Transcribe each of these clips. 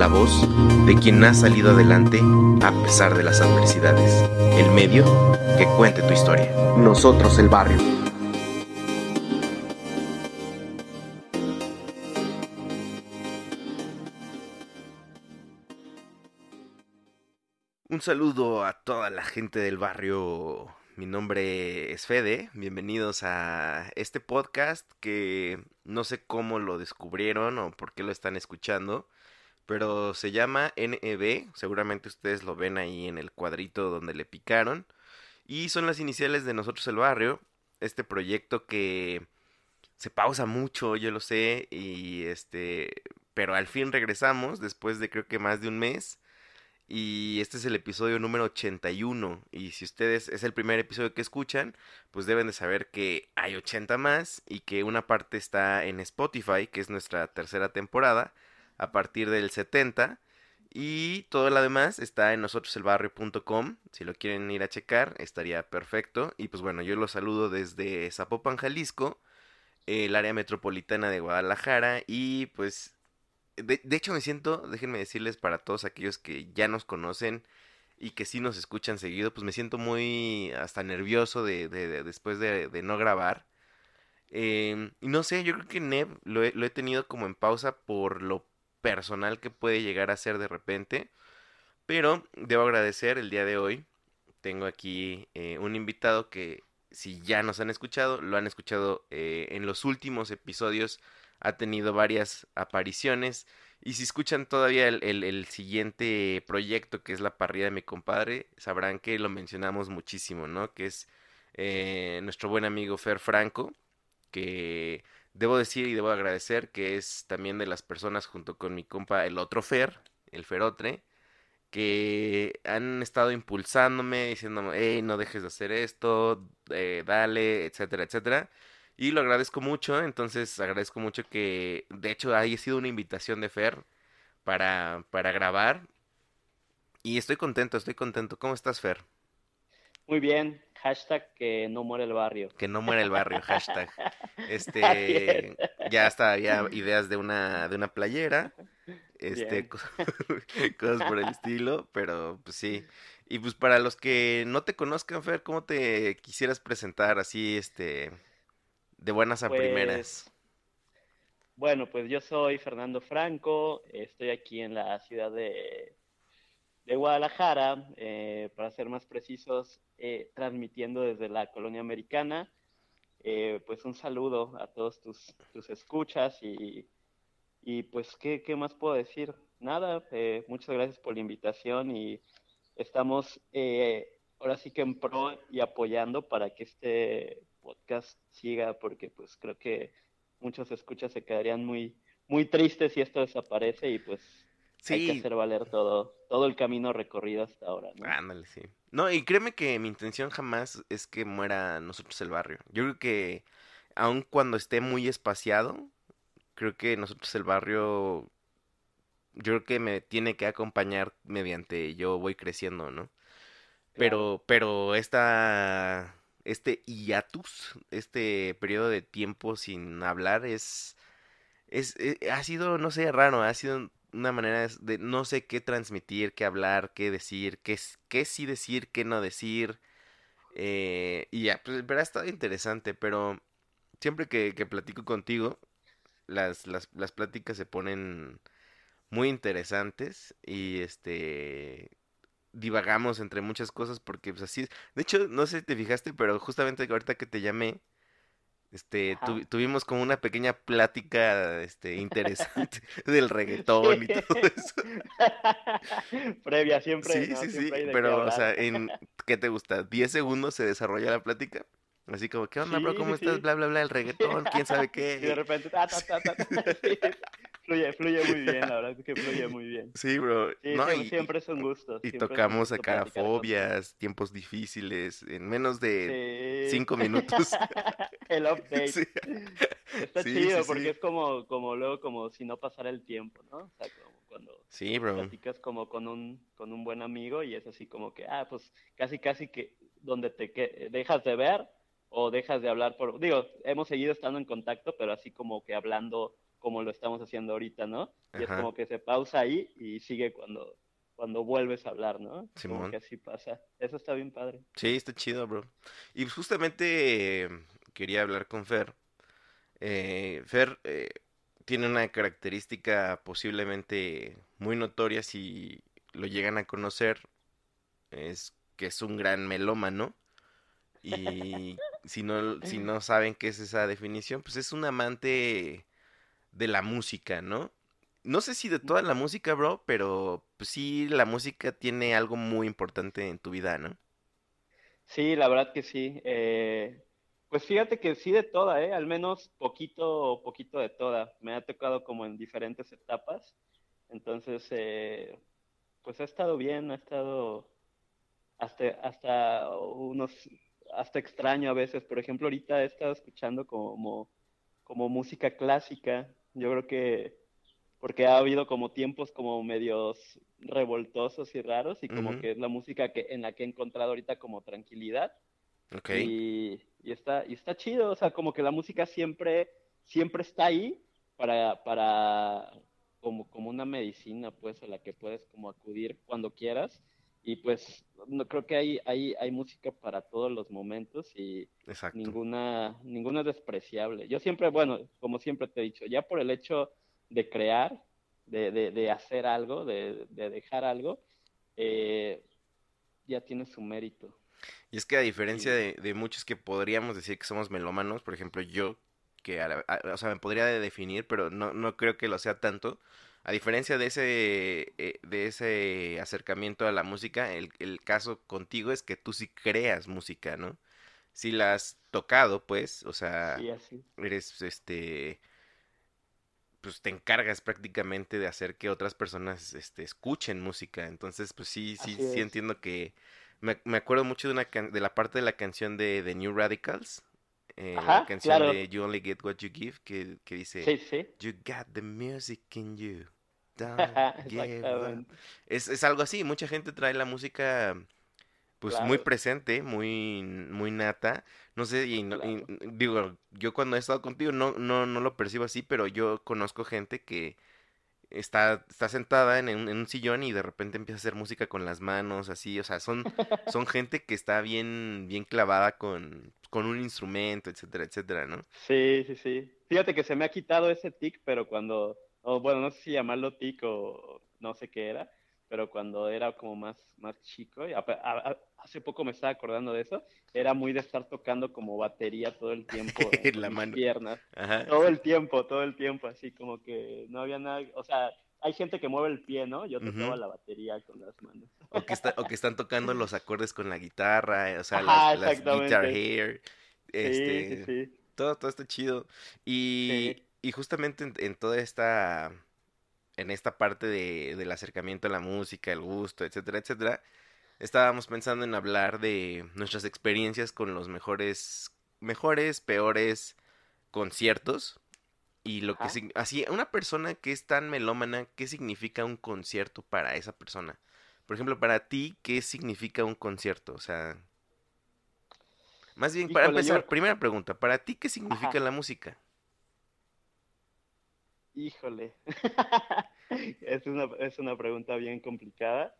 la voz de quien ha salido adelante a pesar de las adversidades, el medio que cuente tu historia. Nosotros el barrio. Un saludo a toda la gente del barrio. Mi nombre es Fede. Bienvenidos a este podcast que no sé cómo lo descubrieron o por qué lo están escuchando, pero se llama NEB. Seguramente ustedes lo ven ahí en el cuadrito donde le picaron. Y son las iniciales de Nosotros el Barrio. Este proyecto que se pausa mucho, yo lo sé, y este, pero al fin regresamos después de creo que más de un mes. Y este es el episodio número 81. Y si ustedes es el primer episodio que escuchan, pues deben de saber que hay 80 más y que una parte está en Spotify, que es nuestra tercera temporada, a partir del 70. Y todo lo demás está en nosotroselbarrio.com. Si lo quieren ir a checar, estaría perfecto. Y pues bueno, yo los saludo desde Zapopan, Jalisco, el área metropolitana de Guadalajara. Y pues de, de, hecho me siento, déjenme decirles para todos aquellos que ya nos conocen y que sí nos escuchan seguido, pues me siento muy hasta nervioso de, de, de después de, no grabar. Eh, y no sé, yo creo que Neb lo he, tenido como en pausa por lo personal que puede llegar a ser de repente. Pero debo agradecer el día de hoy. Tengo aquí eh, un invitado que si ya nos han escuchado, lo han escuchado eh, en los últimos episodios ha tenido varias apariciones. Y si escuchan todavía el, el, siguiente proyecto, que es la parrilla de mi compadre, sabrán que lo mencionamos muchísimo, ¿no? Que es eh, nuestro buen amigo Fer Franco, que debo decir y debo agradecer que es también de las personas junto con mi compa el otro Fer, el Ferotre, que han estado impulsándome, diciéndome, hey, no dejes de hacer esto, eh, dale, etcétera, etcétera. Y lo agradezco mucho, entonces agradezco mucho que, de hecho, haya sido una invitación de Fer para, para grabar. Y estoy contento, estoy contento. ¿Cómo estás, Fer? Muy bien, hashtag que no muere el barrio. Que no muere el barrio, hashtag. Este, ya hasta había ideas de una, de una playera, este, cosas por el estilo, pero pues sí. Y pues para los que no te conozcan, Fer, ¿cómo te quisieras presentar así, este, de buenas a pues, primeras. Bueno, pues yo soy Fernando Franco, estoy aquí en la ciudad de, de Guadalajara, eh, para ser más precisos, eh, transmitiendo desde la colonia americana. Eh, pues un saludo a todos tus, tus escuchas y, y pues, ¿qué, ¿qué, más puedo decir? Nada, eh, muchas gracias por la invitación y estamos ahora sí que en pro y apoyando para que este podcast siga, porque pues creo que muchos escuchas se quedarían muy, muy tristes si esto desaparece y pues sí. hay que hacer valer todo, todo el camino recorrido hasta ahora. ¿no? Ándale, sí. No, y créeme que mi intención jamás es que muera nosotros el barrio. Yo creo que aun cuando esté muy espaciado, creo que nosotros el barrio, yo creo que me tiene que acompañar mediante yo voy creciendo, ¿no? Pero, pero esta este hiatus, este periodo de tiempo sin hablar es, es, eh, ha sido, no sé, raro, ha sido una manera de no sé qué transmitir, qué hablar, qué decir, qué, qué sí decir, qué no decir. Eh, y ya, pues, pero ha estado interesante, pero siempre que, que platico contigo, las, las, las pláticas se ponen muy interesantes y este divagamos entre muchas cosas porque pues así es. De hecho, no sé si te fijaste, pero justamente ahorita que te llamé, Este, tuvimos como una pequeña plática, este, interesante del reggaetón y todo eso. Previa, siempre, Sí, ¿no? sí, sí, Siempre qué pero, o sea, en, ¿qué te gusta? ¿10 segundos se desarrolla la plática? Así como, ¿qué onda, bro? ¿Cómo sí, estás? Bla, bla, bla, el reggaetón, quién sabe Y de qué. repente, ta, ta, ta, ta, ta, sí. Fluye, fluye muy bien, la verdad es que fluye muy bien. Sí, bro. Sí, No, siempre, y, siempre es un gusto. y tocamos gusto acá fobias, tiempos difíciles, en menos de Sí. 5 minutos. El update. Sí. Está chido porque es como, como luego como si no pasara el tiempo, ¿no? O sea, como cuando Sí, bro. platicas como con un, con un buen amigo y es así como que, ah, pues casi casi que donde te que, dejas de ver o dejas de hablar por, digo, hemos seguido estando en contacto, pero así como que hablando como lo estamos haciendo ahorita, ¿no? Y es como que se pausa ahí y sigue cuando, cuando vuelves a hablar, ¿no? Simón. Como que así pasa. Eso está bien padre. Sí, está chido, bro. Y justamente eh, quería hablar con Fer. Eh, Fer eh, tiene una característica posiblemente muy notoria si lo llegan a conocer. Es que es un gran melómano. Y si no, si no saben qué es esa definición, pues es un amante de la música, ¿no? No sé si de toda la música, bro, pero pues sí, la música tiene algo muy importante en tu vida, ¿no? Sí, la verdad que sí. Eh, pues fíjate que sí de toda, ¿eh? Al menos poquito, poquito de toda. Me ha tocado como en diferentes etapas. Entonces, eh, pues ha estado bien, ha estado hasta, hasta unos, hasta extraño a veces. Por ejemplo, ahorita he estado escuchando como, como música clásica. Yo creo que porque ha habido como tiempos como medios revoltosos y raros y como que es la música que en la que he encontrado ahorita como tranquilidad. Ok. y, y está y está chido, o sea, como que la música siempre siempre está ahí para para como como una medicina pues a la que puedes como acudir cuando quieras y pues no creo que hay hay hay música para todos los momentos y Exacto. ninguna, ninguna es despreciable. Yo siempre, bueno, como siempre te he dicho, ya por el hecho de crear, de, de, de hacer algo, de, de dejar algo, eh, ya tiene su mérito. Y es que a diferencia Sí. de, de muchos que podríamos decir que somos melómanos, por ejemplo, yo, que a la- a- o sea, me podría definir, pero no, no creo que lo sea tanto. A diferencia de ese, eh, de ese acercamiento a la música, el, el caso contigo es que tú sí creas música, ¿no? Si la has tocado, pues, o sea, Sí, así. eres, este, pues te encargas prácticamente de hacer que otras personas, este, escuchen música. Entonces, pues sí, sí, sí entiendo que me, me acuerdo mucho de una can- de la parte de la canción de The New Radicals, eh, la canción claro. de You Only Get What You Give, que, que dice, Sí, sí. You got the music in you, don't give up". Exactamente. Es, es algo así, mucha gente trae la música pues muy presente, muy, muy nata. No sé, y, no- y, digo, yo cuando he estado contigo no, no, no lo percibo así, pero yo conozco gente que está, está sentada en un, en un sillón y de repente empieza a hacer música con las manos, así, o sea, son, son gente que está bien, bien clavada con, con un instrumento, etcétera, etcétera, ¿no? Sí, sí, sí. Fíjate que se me ha quitado ese tic, pero cuando, o bueno, no sé si llamarlo tic o no sé qué era, pero cuando era como más, más chico, y a- hace poco me estaba acordando de eso, era muy de estar tocando como batería todo el tiempo En la mano. piernas, Ajá. todo el tiempo, todo el tiempo, así como que no había nada, o sea, hay gente que mueve el pie, ¿no? Yo tocaba la batería con las manos. O que, está, o que están tocando los acordes con la guitarra, o sea, Ajá, las, las guitar hair, Sí, este, sí, sí. todo, todo está chido. Y, y justamente en, en toda esta, en esta parte de, del acercamiento a la música, el gusto, etcétera, etcétera, estábamos pensando en hablar de nuestras experiencias con los mejores, mejores, peores conciertos. Y lo que Ajá. sig- así, una persona que es tan melómana, ¿qué significa un concierto para esa persona? Por ejemplo, para ti, ¿qué significa un concierto? O sea, más bien, para yo- empezar, primera pregunta, ¿para ti qué significa Ajá. la música? Híjole. Es una, es una pregunta bien complicada.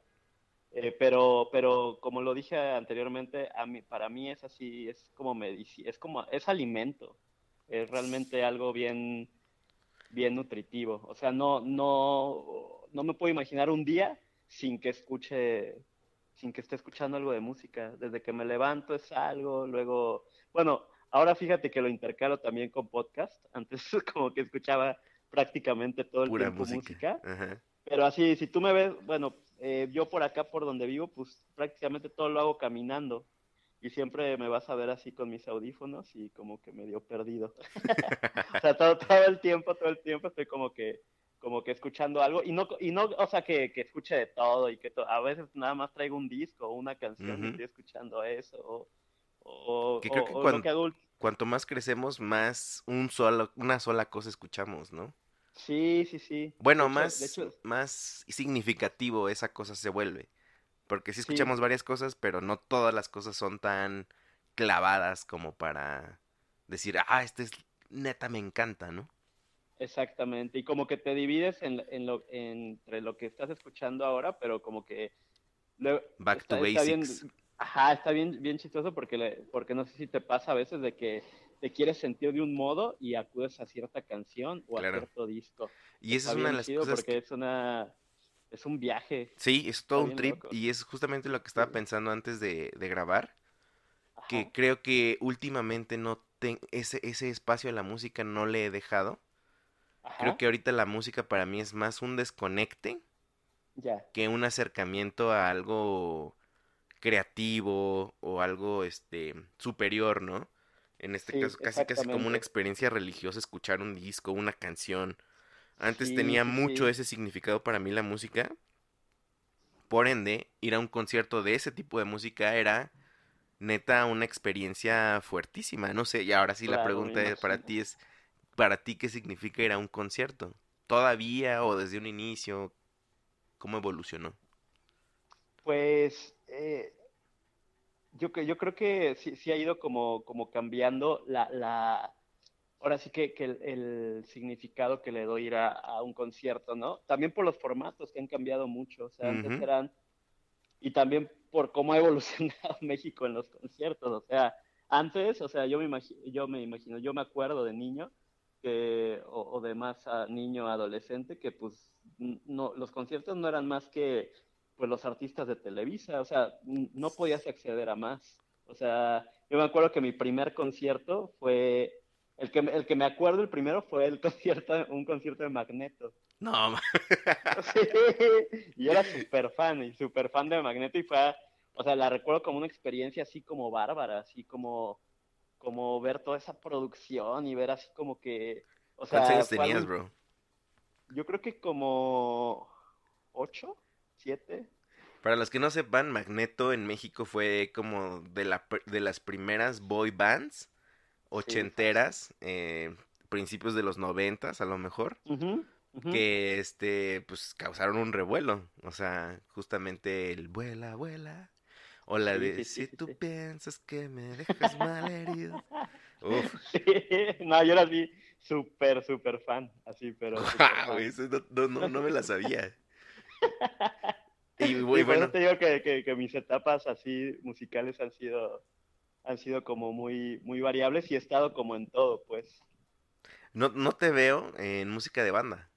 Eh, pero, pero como lo dije anteriormente, a mí, para mí es así, es como medici- es como, es alimento. Es realmente algo bien, bien nutritivo. O sea, no, no, no me puedo imaginar un día sin que escuche, sin que esté escuchando algo de música. Desde que me levanto es algo, luego, bueno, Ahora fíjate que lo intercalo también con podcast. Antes como que escuchaba prácticamente todo el Pura tiempo música. música. Pero así, si tú me ves, bueno, eh, yo por acá, por donde vivo, pues prácticamente todo lo hago caminando. Y siempre me vas a ver así con mis audífonos y como que medio perdido. o sea, todo, todo el tiempo, todo el tiempo estoy como que como que escuchando algo y no y no o sea que, que escuche de todo y que to- a veces nada más traigo un disco o una canción y estoy escuchando eso o, o, Que creo o- que o cuando- lo que hago ult- Cuanto más crecemos, más un solo, una sola cosa escuchamos, ¿no? sí sí sí Bueno, hecho- más, de hecho, más significativo esa cosa se vuelve. Porque sí Sí. escuchamos varias cosas, pero no todas las cosas son tan clavadas como para decir, ah, este es neta, me encanta, ¿no? Exactamente, y como que te divides en, en lo, entre lo que estás escuchando ahora, pero como que... Back to está- bien- basics. Ajá, está bien, bien chistoso porque, le- porque no sé si te pasa a veces de que te quieres sentir de un modo y acudes a cierta canción o Claro. a cierto disco. Y esa es una de las cosas porque que- es una... Es un viaje. Sí, es todo un trip loco. y es justamente lo que estaba pensando antes de, de grabar, que creo que últimamente no ten- ese, ese espacio a la música no le he dejado. Creo que ahorita la música para mí es más un desconecte ya. que un acercamiento a algo creativo o algo este superior, ¿no? En este Sí, caso, casi casi como una experiencia religiosa escuchar un disco, una canción. Antes Sí, tenía mucho sí. ese significado para mí la música. Por ende, ir a un concierto de ese tipo de música era neta una experiencia fuertísima. No sé, y ahora sí la Claro, pregunta es- para ti es, ¿para ti qué significa ir a un concierto? ¿Todavía o desde un inicio? ¿Cómo evolucionó? Pues eh, yo, yo creo que sí, sí ha ido como, como cambiando la, la, ahora sí que, que el, el significado que le doy ir a, a un concierto, ¿no? También por los formatos que han cambiado mucho, o sea, antes eran, y también por cómo ha evolucionado México en los conciertos, o sea, antes, o sea, yo me imagino, yo me imagino, yo me acuerdo de niño, que, o, o de más a niño adolescente, que pues no, los conciertos no eran más que pues los artistas de Televisa, o sea, no podías acceder a más. O sea, yo me acuerdo que mi primer concierto fue, el que, me- el que me acuerdo el primero fue el concierto, un concierto de Magneto. No, Sí, y yo era súper fan, y súper fan de Magneto, y fue, o sea, la recuerdo como una experiencia así como bárbara, así como, como ver toda esa producción y ver así como que, o sea, ¿cuántos años tenías, bro? yo creo que como ocho, siete. Para los que no sepan, Magneto en México fue como de, la, de las primeras boy bands ochenteras, eh, principios de los noventas a lo mejor, que este, pues causaron un revuelo. O sea, justamente el vuela, vuela. O la de sí, sí, si tú piensas que me dejas mal herido. Uf. No, yo era así súper, súper fan, así, pero súper Guau, fan. eso no, no, no, no me la sabía. Y, Sí, bu- por bueno, eso te digo que, que, que mis etapas así musicales han sido, han sido como muy, muy variables y he estado como en todo, pues. no, no te veo en música de banda.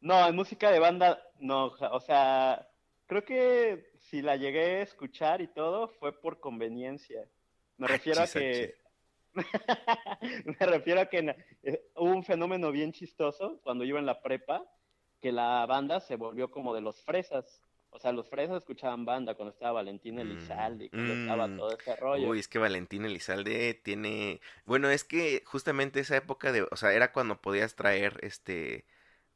No, en música de banda, no, o sea, creo que si la llegué a escuchar y todo fue por conveniencia. Me refiero a Achis, que, me refiero a que eh, hubo un fenómeno bien chistoso cuando iba en la prepa, que la banda se volvió como de los fresas. O sea, los fresas escuchaban banda cuando estaba Valentín Mm, Elizalde, cuando estaba mm. todo ese rollo. Uy, es que Valentín Elizalde tiene, bueno, es que justamente esa época de, o sea, era cuando podías traer este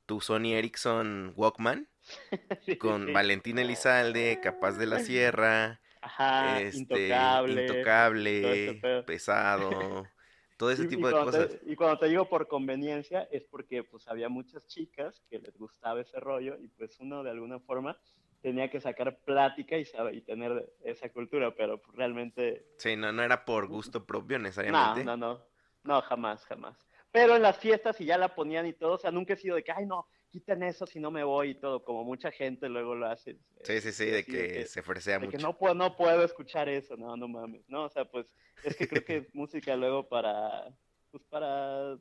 tu Sony Ericsson Walkman Sí, con sí. Valentín Elizalde, Capaz de la Sierra, Ajá, este, intocable. Intocable, pesado, todo ese Y- y tipo de cuando te- cosas. y cuando te digo por conveniencia, es porque pues había muchas chicas que les gustaba ese rollo y pues uno de alguna forma tenía que sacar plática y, sabe- y tener esa cultura, pero pues, realmente Sí, no, no era por gusto propio no, necesariamente. no, no, no, jamás, jamás. Pero en las fiestas y ya la ponían y todo, o sea, nunca he sido de que, ay, no, quiten eso si no me voy y todo, como mucha gente luego lo hace. Sí, sí, sí, de que se fresea de que mucho. no puedo, no puedo escuchar eso, no, no mames, no, o sea, pues es que creo que es música luego para, pues para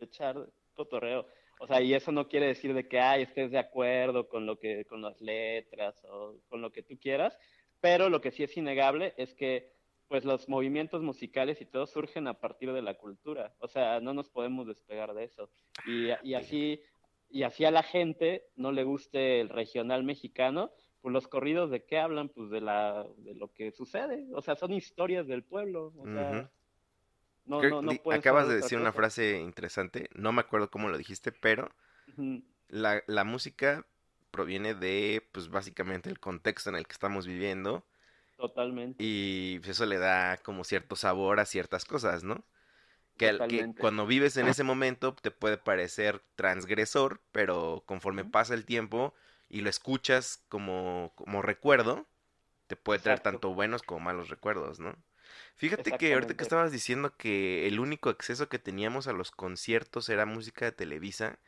echar cotorreo, o sea, y eso no quiere decir de que, ay, estés de acuerdo con lo que, con las letras o con lo que tú quieras, pero lo que sí es innegable es que pues los movimientos musicales y todo surgen a partir de la cultura. O sea, no nos podemos despegar de eso. Y, y así, y así a la gente no le guste el regional mexicano, pues los corridos de qué hablan, pues de la, de lo que sucede. O sea, son historias del pueblo. O sea, no, no, no acabas de decir una frase interesante, no me acuerdo cómo lo dijiste, pero la, la música proviene de, pues básicamente el contexto en el que estamos viviendo Totalmente. y pues, eso le da como cierto sabor a ciertas cosas, ¿no? Que, cuando vives en ese momento te puede parecer transgresor, pero conforme pasa el tiempo y lo escuchas como, como recuerdo, te puede traer Exacto. tanto buenos como malos recuerdos, ¿no? Fíjate que ahorita que estabas diciendo que el único acceso que teníamos a los conciertos era música de Televisa,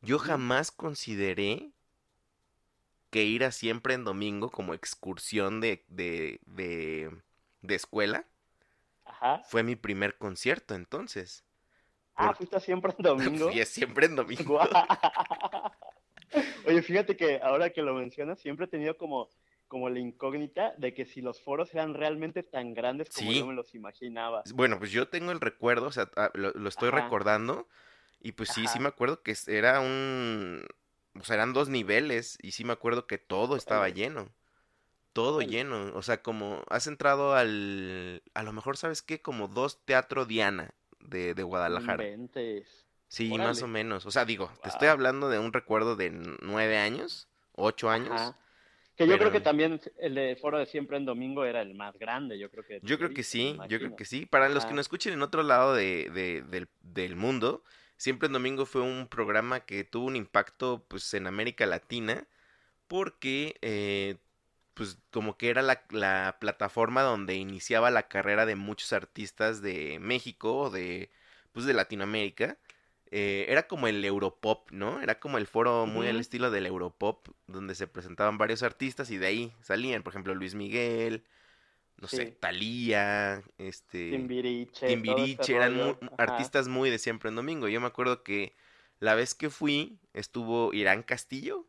yo jamás consideré que ir a siempre en domingo como excursión de, de, de, de escuela Ajá. fue mi primer concierto entonces. Ah, fuiste siempre en domingo. Fui siempre en domingo. Oye, fíjate que ahora que lo mencionas, siempre he tenido como, como la incógnita de que si los foros eran realmente tan grandes como Sí. yo me los imaginaba. Bueno, pues yo tengo el recuerdo, o sea, ah, lo, lo estoy Ajá. recordando y pues sí, sí me acuerdo que era un, o sea, eran dos niveles y sí me acuerdo que todo estaba lleno, todo lleno, o sea, como has entrado al, a lo mejor, ¿sabes qué? Como dos Teatro Diana de, de Guadalajara. inventes. Sí, más o menos, o sea, digo, te estoy hablando de un recuerdo de nueve años, ocho años. Ajá. Que yo creo que también el de foro de siempre en domingo era el más grande, yo creo que. Yo creo que sí, yo creo que sí. Para los que nos escuchen en otro lado de, de- del, del mundo, Siempre en Domingo fue un programa que tuvo un impacto pues en América Latina porque eh, pues como que era la, la plataforma donde iniciaba la carrera de muchos artistas de México o de pues de Latinoamérica. Eh, era como el Europop, ¿no? Era como el foro muy al estilo del Europop, donde se presentaban varios artistas y de ahí salían, por ejemplo, Luis Miguel, no sé, Sí. Thalía, este, Timbiriche. Timbiriche, eran artistas muy de siempre en domingo. Yo me acuerdo que la vez que fui estuvo Irán Castillo.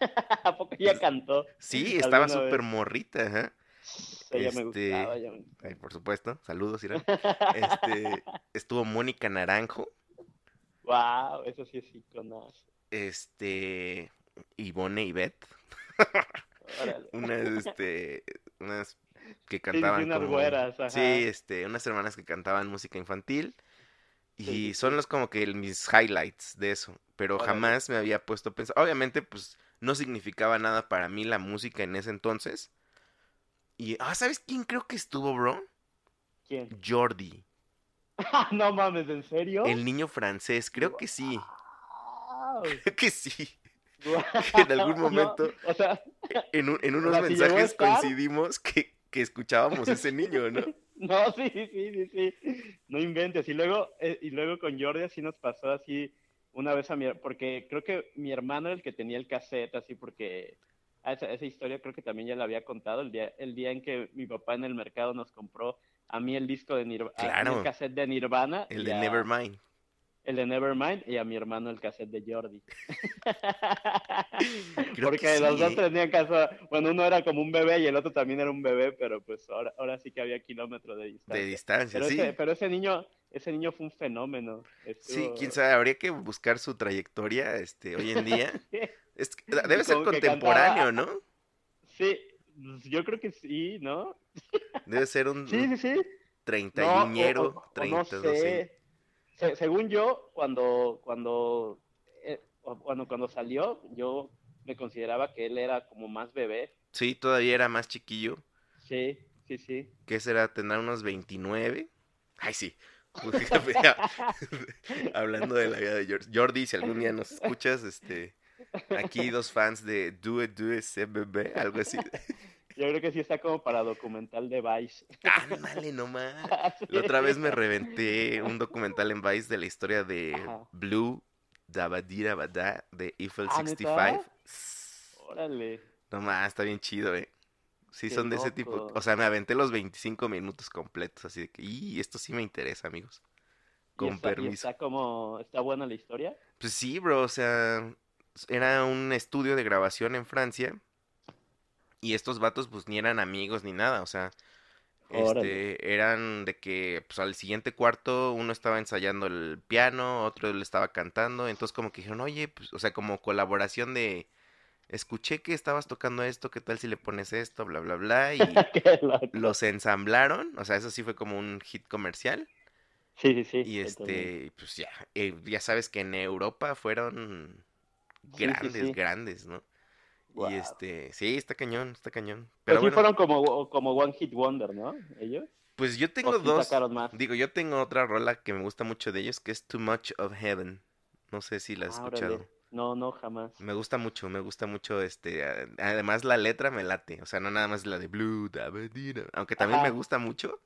¿A poco ella cantó? Sí, estaba ¿Alguna súper morrita, ajá. Ella me Este, gustaba. ella me Ay, por supuesto, saludos Irán. Este, estuvo Mónica Naranjo, Wow, eso sí es iconazo. este, Ivone y Beth, unas, este, unas que Sí, sí, cantaban unas como, güeras, ajá. sí, este, unas hermanas que cantaban música infantil. Y Sí, son los como que mis highlights de eso. Pero Órale. jamás me había puesto a pensar. Obviamente, pues no significaba nada para mí la música en ese entonces. Y, ah, ¿sabes quién creo que estuvo, bro? ¿Quién? Jordi, no mames, ¿en serio? el niño francés. Creo que sí. Creo que sí. en algún No, momento- o sea, En, un- en unos sea, mensajes coincidimos que, que escuchábamos ese niño, ¿no? no, sí, sí, sí, sí. No inventes. Y luego, eh, y luego con Jordi así nos pasó así una vez a mi, porque creo que mi hermano era el que tenía el cassette, así porque esa, esa historia creo que también ya la había contado el día, el día en que mi papá en el mercado nos compró a mí el disco de Nirvana, Claro. el cassette de Nirvana, El de a- Nevermind. el de Nevermind y a mi hermano el cassette de Jordi. Porque que los dos ¿eh? tenían caso, bueno, uno era como un bebé y el otro también era un bebé, pero pues ahora, ahora sí que había kilómetros de distancia. De distancia, pero, sí. ese, pero ese niño, ese niño fue un fenómeno. Sí, quién sabe, habría que buscar su trayectoria este, hoy en día. Es que- debe ser Como contemporáneo, cantaba- ¿no? Sí, pues, yo creo que sí, ¿no? Debe ser un, Sí, sí, sí. Treintañero, no treinta, no sé. sé. Se- según yo, cuando, cuando, eh, cuando, cuando salió, yo me consideraba que él era como más bebé. Sí, todavía era más chiquillo. Sí, sí, sí. ¿Qué será? ¿Tendrá unos 29? Ay, sí. Hablando de la vida de Jordi. Jordi, si algún día nos escuchas, este, aquí dos fans de Do It, Do It, CBB, algo así. Yo creo que sí está como para documental de Vice. Ándale nomás. La otra vez me reventé un documental en Vice de la historia de Ajá. Blue Dabadira Bada de Eiffel Ah, 65. Órale. No más, está bien chido, eh. Sí, Qué son de ese tipo. O sea, me aventé los 25 minutos completos, así de que, y esto sí me interesa, amigos. ¿Y Con está, y permiso. está como, está buena la historia? Pues sí, bro, o sea, era un estudio de grabación en Francia y estos vatos pues ni eran amigos ni nada, o sea, Órale. Este, eran de que pues al siguiente cuarto uno estaba ensayando el piano, otro le estaba cantando, entonces como que dijeron, oye, pues, o sea, como colaboración de, escuché que estabas tocando esto, ¿qué tal si le pones esto, bla, bla, bla, y los ensamblaron, o sea, eso sí fue como un hit comercial, Sí, sí, sí. y este, pues ya, eh, ya sabes que en Europa fueron Sí, sí, grandes, sí. grandes, ¿no? Y este, sí, está cañón, está cañón. Pero Pero sí bueno, fueron como, como One Hit Wonder, ¿no? Ellos. pues yo ¿O tengo dos, sacaron más? digo, yo tengo otra rola que me gusta mucho de ellos, que es Too Much of Heaven. No sé si la has Ah, escuchado. órale. No, no, jamás. Me gusta mucho, me gusta mucho este, además la letra me late, o sea, no nada más la de Blue, da, aunque también me gusta mucho,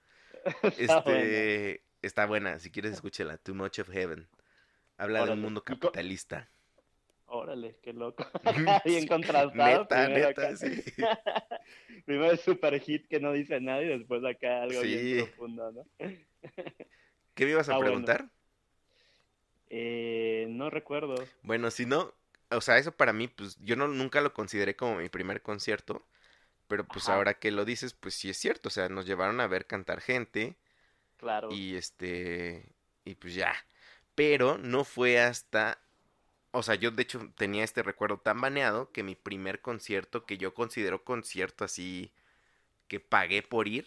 Está buena. este, está buena, si quieres escúchela, Too Much of Heaven. Habla de un mundo ¿Y co- capitalista. Órale, qué loco. Bien contrastado. Neta, primero neta, acá- sí. Primero el super hit que no dice nada y después acá algo Sí. bien profundo, ¿no? ¿Qué me ibas a Ah, bueno. Eh, no recuerdo. Bueno, si no, o sea, eso para mí, pues yo no, nunca lo consideré como mi primer concierto, pero pues Ajá. ahora que lo dices, pues sí es cierto, o sea, nos llevaron a ver cantar gente Claro. y este, y pues ya, pero no fue hasta, o sea, yo de hecho tenía este recuerdo tan baneado que mi primer concierto, que yo considero concierto así, que pagué por ir,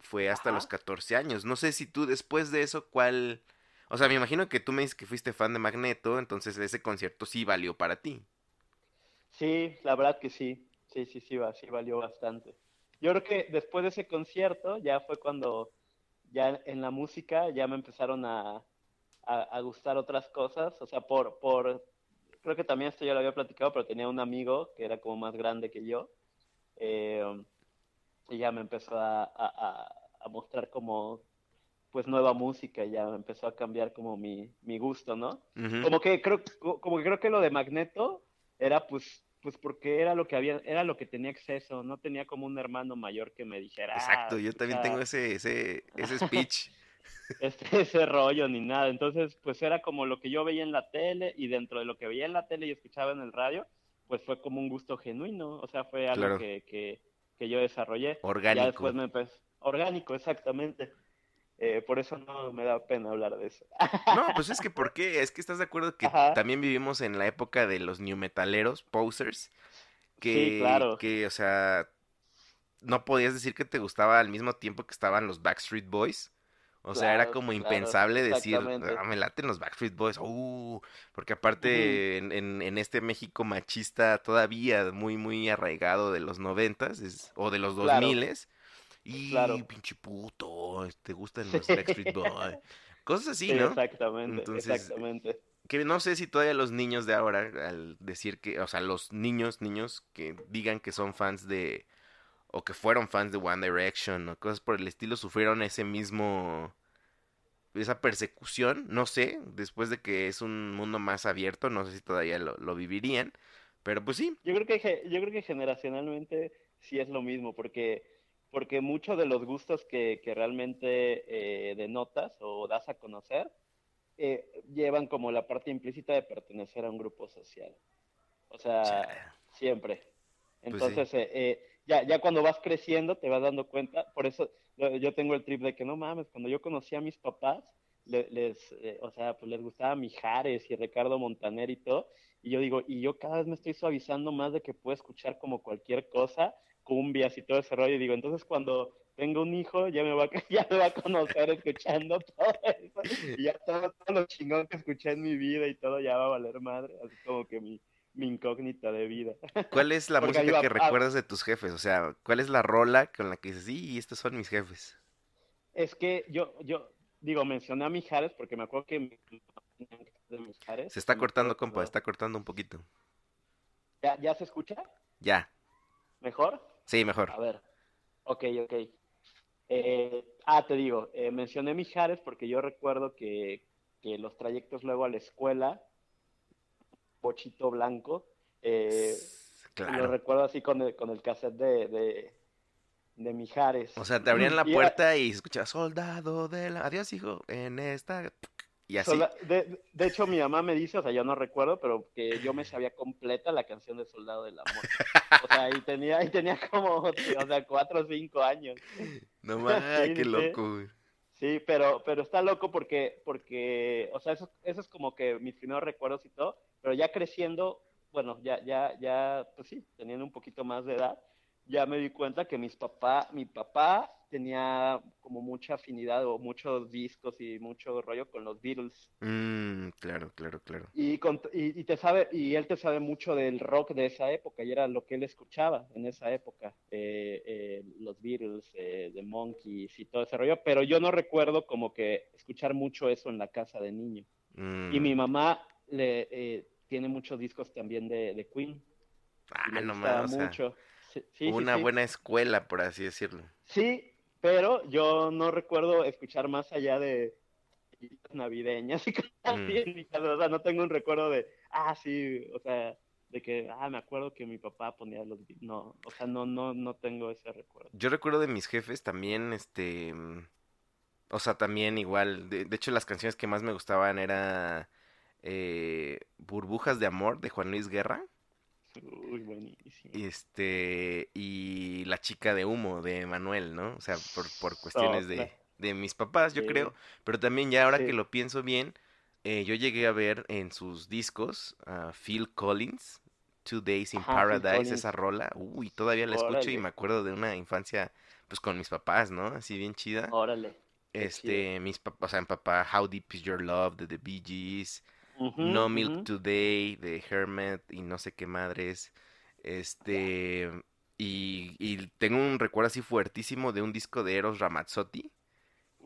fue hasta Ajá. los 14 años. No sé si tú después de eso, ¿cuál... O sea, me imagino que tú me dices que fuiste fan de Magneto, entonces ese concierto sí valió para ti. Sí, la verdad que sí. Sí, sí, sí, sí valió bastante. Yo creo que después de ese concierto ya fue cuando ya en la música ya me empezaron a, a, gustar otras cosas. O sea, por, por, creo que también esto ya lo había platicado, pero tenía un amigo que era como más grande que yo. eh, y ya me empezó a, a- a mostrar como pues nueva música, y ya empezó a cambiar como mi, mi gusto, ¿no? Como que creo co- como que creo que lo de Magneto era pues pues porque era lo que había era lo que tenía acceso no tenía como un hermano mayor que me dijera "Ah, Exacto, yo también tengo ese, ese, ese speech. este, ese rollo ni nada entonces pues era como lo que yo veía en la tele y dentro de lo que veía en la tele y escuchaba en el radio pues fue como un gusto genuino o sea fue algo Claro. que, que, que yo desarrollé ya Orgánico. después me empezó orgánico exactamente Eh, por eso no me da pena hablar de eso No, pues es que ¿por qué? Es que estás de acuerdo que Ajá. también vivimos en la época de los new metaleros, posers, que, Sí, claro. que, o sea, no podías decir que te gustaba al mismo tiempo que estaban los Backstreet Boys. O sea, era como claro, impensable decir, ah, me laten los Backstreet Boys, uh, porque aparte en, en- en este México machista todavía muy, muy arraigado de los noventas, o de los dos miles, y Claro. pinche puto, te gustan los. Backstreet Boys, cosas así, Sí, ¿no? exactamente, Entonces, exactamente. que no sé si todavía los niños de ahora, al decir que, o sea, los niños, niños que digan que son fans de, o que fueron fans de One Direction o cosas por el estilo, sufrieron ese mismo, esa persecución, no sé, después de que es un mundo más abierto, no sé si todavía lo, lo vivirían, pero pues sí, Yo creo que yo creo que generacionalmente sí es lo mismo, porque porque muchos de los gustos que, que realmente eh, denotas o das a conocer eh, llevan como la parte implícita de pertenecer a un grupo social. O sea, siempre. Pues sí. Entonces, eh, eh, ya, ya cuando vas creciendo te vas dando cuenta, por eso yo, tengo el trip de que no mames, cuando yo conocí a mis papás, le- les, eh, o sea, pues les gustaba Mijares y Ricardo Montaner y todo, y yo digo, y yo cada vez me estoy suavizando más de que puedo escuchar como cualquier cosa, cumbias y todo ese rollo, y digo, entonces cuando tenga un hijo ya me va a, ya me va a conocer escuchando todo eso, y ya todo, todo lo chingón que escuché en mi vida y todo ya va a valer madre, así como que mi, mi incógnita de vida. ¿cuál es la Porque música que ah. recuerdas de tus jefes? O sea, ¿cuál es la rola con la que dices, sí, estos son mis jefes? Es que yo, yo digo, mencioné a Mijares porque me acuerdo que mi- Mijares. Se está cortando, compa, está cortando un poquito. ¿Ya, ¿Ya se escucha? Ya, ¿Mejor? Sí, mejor. A ver. Ok, ok. Eh, ah, te digo, eh, mencioné Mijares porque yo recuerdo que, que los trayectos luego a la escuela, Pochito Blanco, eh, lo Claro. recuerdo así con el, con el cassette de, de, de Mijares. O sea, te abrían la Y puerta y escuchaba soldado de la... Adiós, hijo, en esta... Y así. De, de hecho, mi mamá me dice, o sea, yo no recuerdo, pero que yo me sabía completa la canción de Soldado del Amor. O sea, y tenía, y tenía como, o sea, cuatro o cinco años. No más, Sí, qué loco, güey. Sí, pero, pero está loco porque, porque, o sea, eso, eso es como que mis primeros recuerdos y todo, pero ya creciendo, bueno, ya, ya, ya, pues sí, teniendo un poquito más de edad, ya me di cuenta que mis papá, mi papá tenía como mucha afinidad o muchos discos y mucho rollo con los Beatles. Mm, claro, claro, claro. Y, con- y, y te sabe, y él te sabe mucho del rock de esa época, y era lo que él escuchaba en esa época, eh, eh, los Beatles, eh, The Monkeys y todo ese rollo, pero yo no recuerdo como que escuchar mucho eso en la casa de niño. Mm. Y mi mamá le eh, tiene muchos discos también de, de Queen, Ah, no o sea, mucho. Sí, sí, sí, una sí. buena escuela, por así decirlo. Sí, pero yo no recuerdo escuchar más allá de navideñas y cosas así Mm. en mi casa. O sea, no tengo un recuerdo de, ah, sí, o sea, de que, ah, me acuerdo que mi papá ponía los... vi-". No, o sea, no, no, no tengo ese recuerdo. Yo recuerdo de mis jefes también, este, mm, o sea, también igual, de, de hecho las canciones que más me gustaban era eh, Burbujas de Amor de Juan Luis Guerra, Uy, buenísimo. y este, y La Chica de Humo de Manuel, ¿no? O sea, por, por cuestiones de, claro. de mis papás, yo Sí. creo, pero también ya ahora Sí. que lo pienso bien, eh, yo llegué a ver en sus discos a Phil Collins, Two Days in Ajá, Paradise, esa rola, uy, todavía la escucho y me acuerdo de una infancia, pues con mis papás, ¿no? Así bien chida. Órale. Este, mis papás, o sea, mi papá, How Deep Is Your Love de The Bee Gees, No Milk. Today de Hermit y no sé qué madres. Este, y, y tengo un recuerdo así fuertísimo de un disco de Eros Ramazzotti,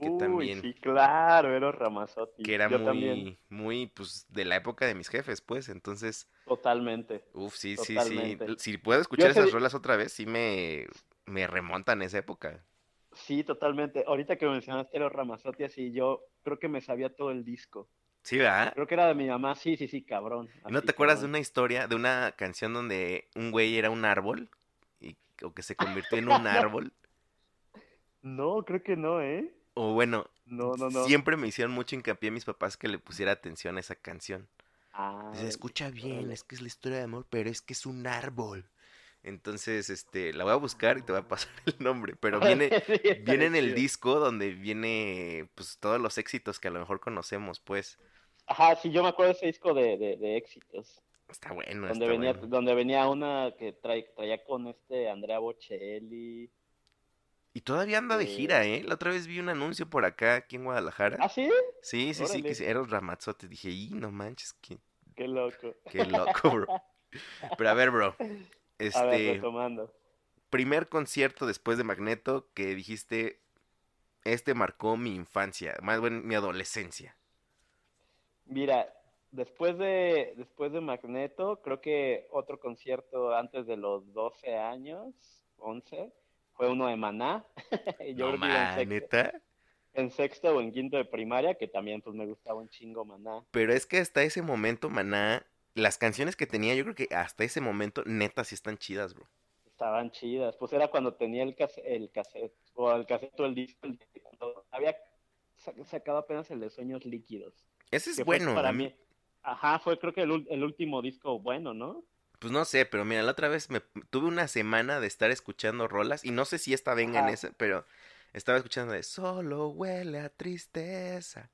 que Uy, también- sí, claro, Eros Ramazzotti. que era Yo muy, también, muy, pues, de la época de mis jefes, pues, entonces, totalmente. uff, sí, sí, sí, si puedo escuchar esas rolas otra vez, sí me, me remontan a esa época. Sí, totalmente. Ahorita que mencionaste Eros Ramazzotti, así yo creo que me sabía todo el disco. Sí, ¿verdad? Creo que era de mi mamá, sí, sí, sí, cabrón. ¿Y ¿No te acuerdas de una historia, de una canción donde un güey era un árbol? Y, o que se convirtió en un árbol. No, creo que no, ¿eh? O bueno, No, no, no. siempre me hicieron mucho hincapié mis papás que le pusiera atención a esa canción. Ah, Dice, escucha bien, es que es la historia de amor, pero es que es un árbol. Entonces, este, la voy a buscar y te voy a pasar el nombre. Pero viene, viene en el disco donde viene, pues, todos los éxitos que a lo mejor conocemos, pues. Ajá, sí, yo me acuerdo de ese disco de, de, de éxitos. Está bueno, donde está venía, bueno. donde venía una que trae- traía con este Andrea Bocelli. Y todavía anda de Eh, gira, ¿eh? La otra vez vi un anuncio por acá, aquí en Guadalajara. ¿Ah, sí? Sí, sí, sí, que órale. sí, Eros Ramazzotti. Dije, y no manches, qué, Qué loco. qué loco, bro. Pero a ver, bro. A ver, Este, retomando. primer concierto después de Magneto que dijiste, este marcó mi infancia, más bien mi adolescencia. Mira, después de, después de Magneto, creo que otro concierto antes de los 12 años, 11, fue uno de Maná. Yo no en sexto, neta. en sexto o en quinto de primaria, que también pues me gustaba un chingo Maná. Pero es que hasta ese momento, Maná, las canciones que tenía, yo creo que hasta ese momento, neta, sí están chidas, bro. Estaban chidas. Pues era cuando tenía el cassette, el cassette o el cassette o el disco, el cuando había sa- sacado apenas el de Sueños Líquidos. Ese es que bueno. para mí-. Ajá, fue creo que el, el último disco bueno, ¿no? Pues no sé, pero mira, la otra vez me tuve una semana de estar escuchando rolas y no sé si esta venga en esa, pero estaba escuchando de Solo huele a tristeza,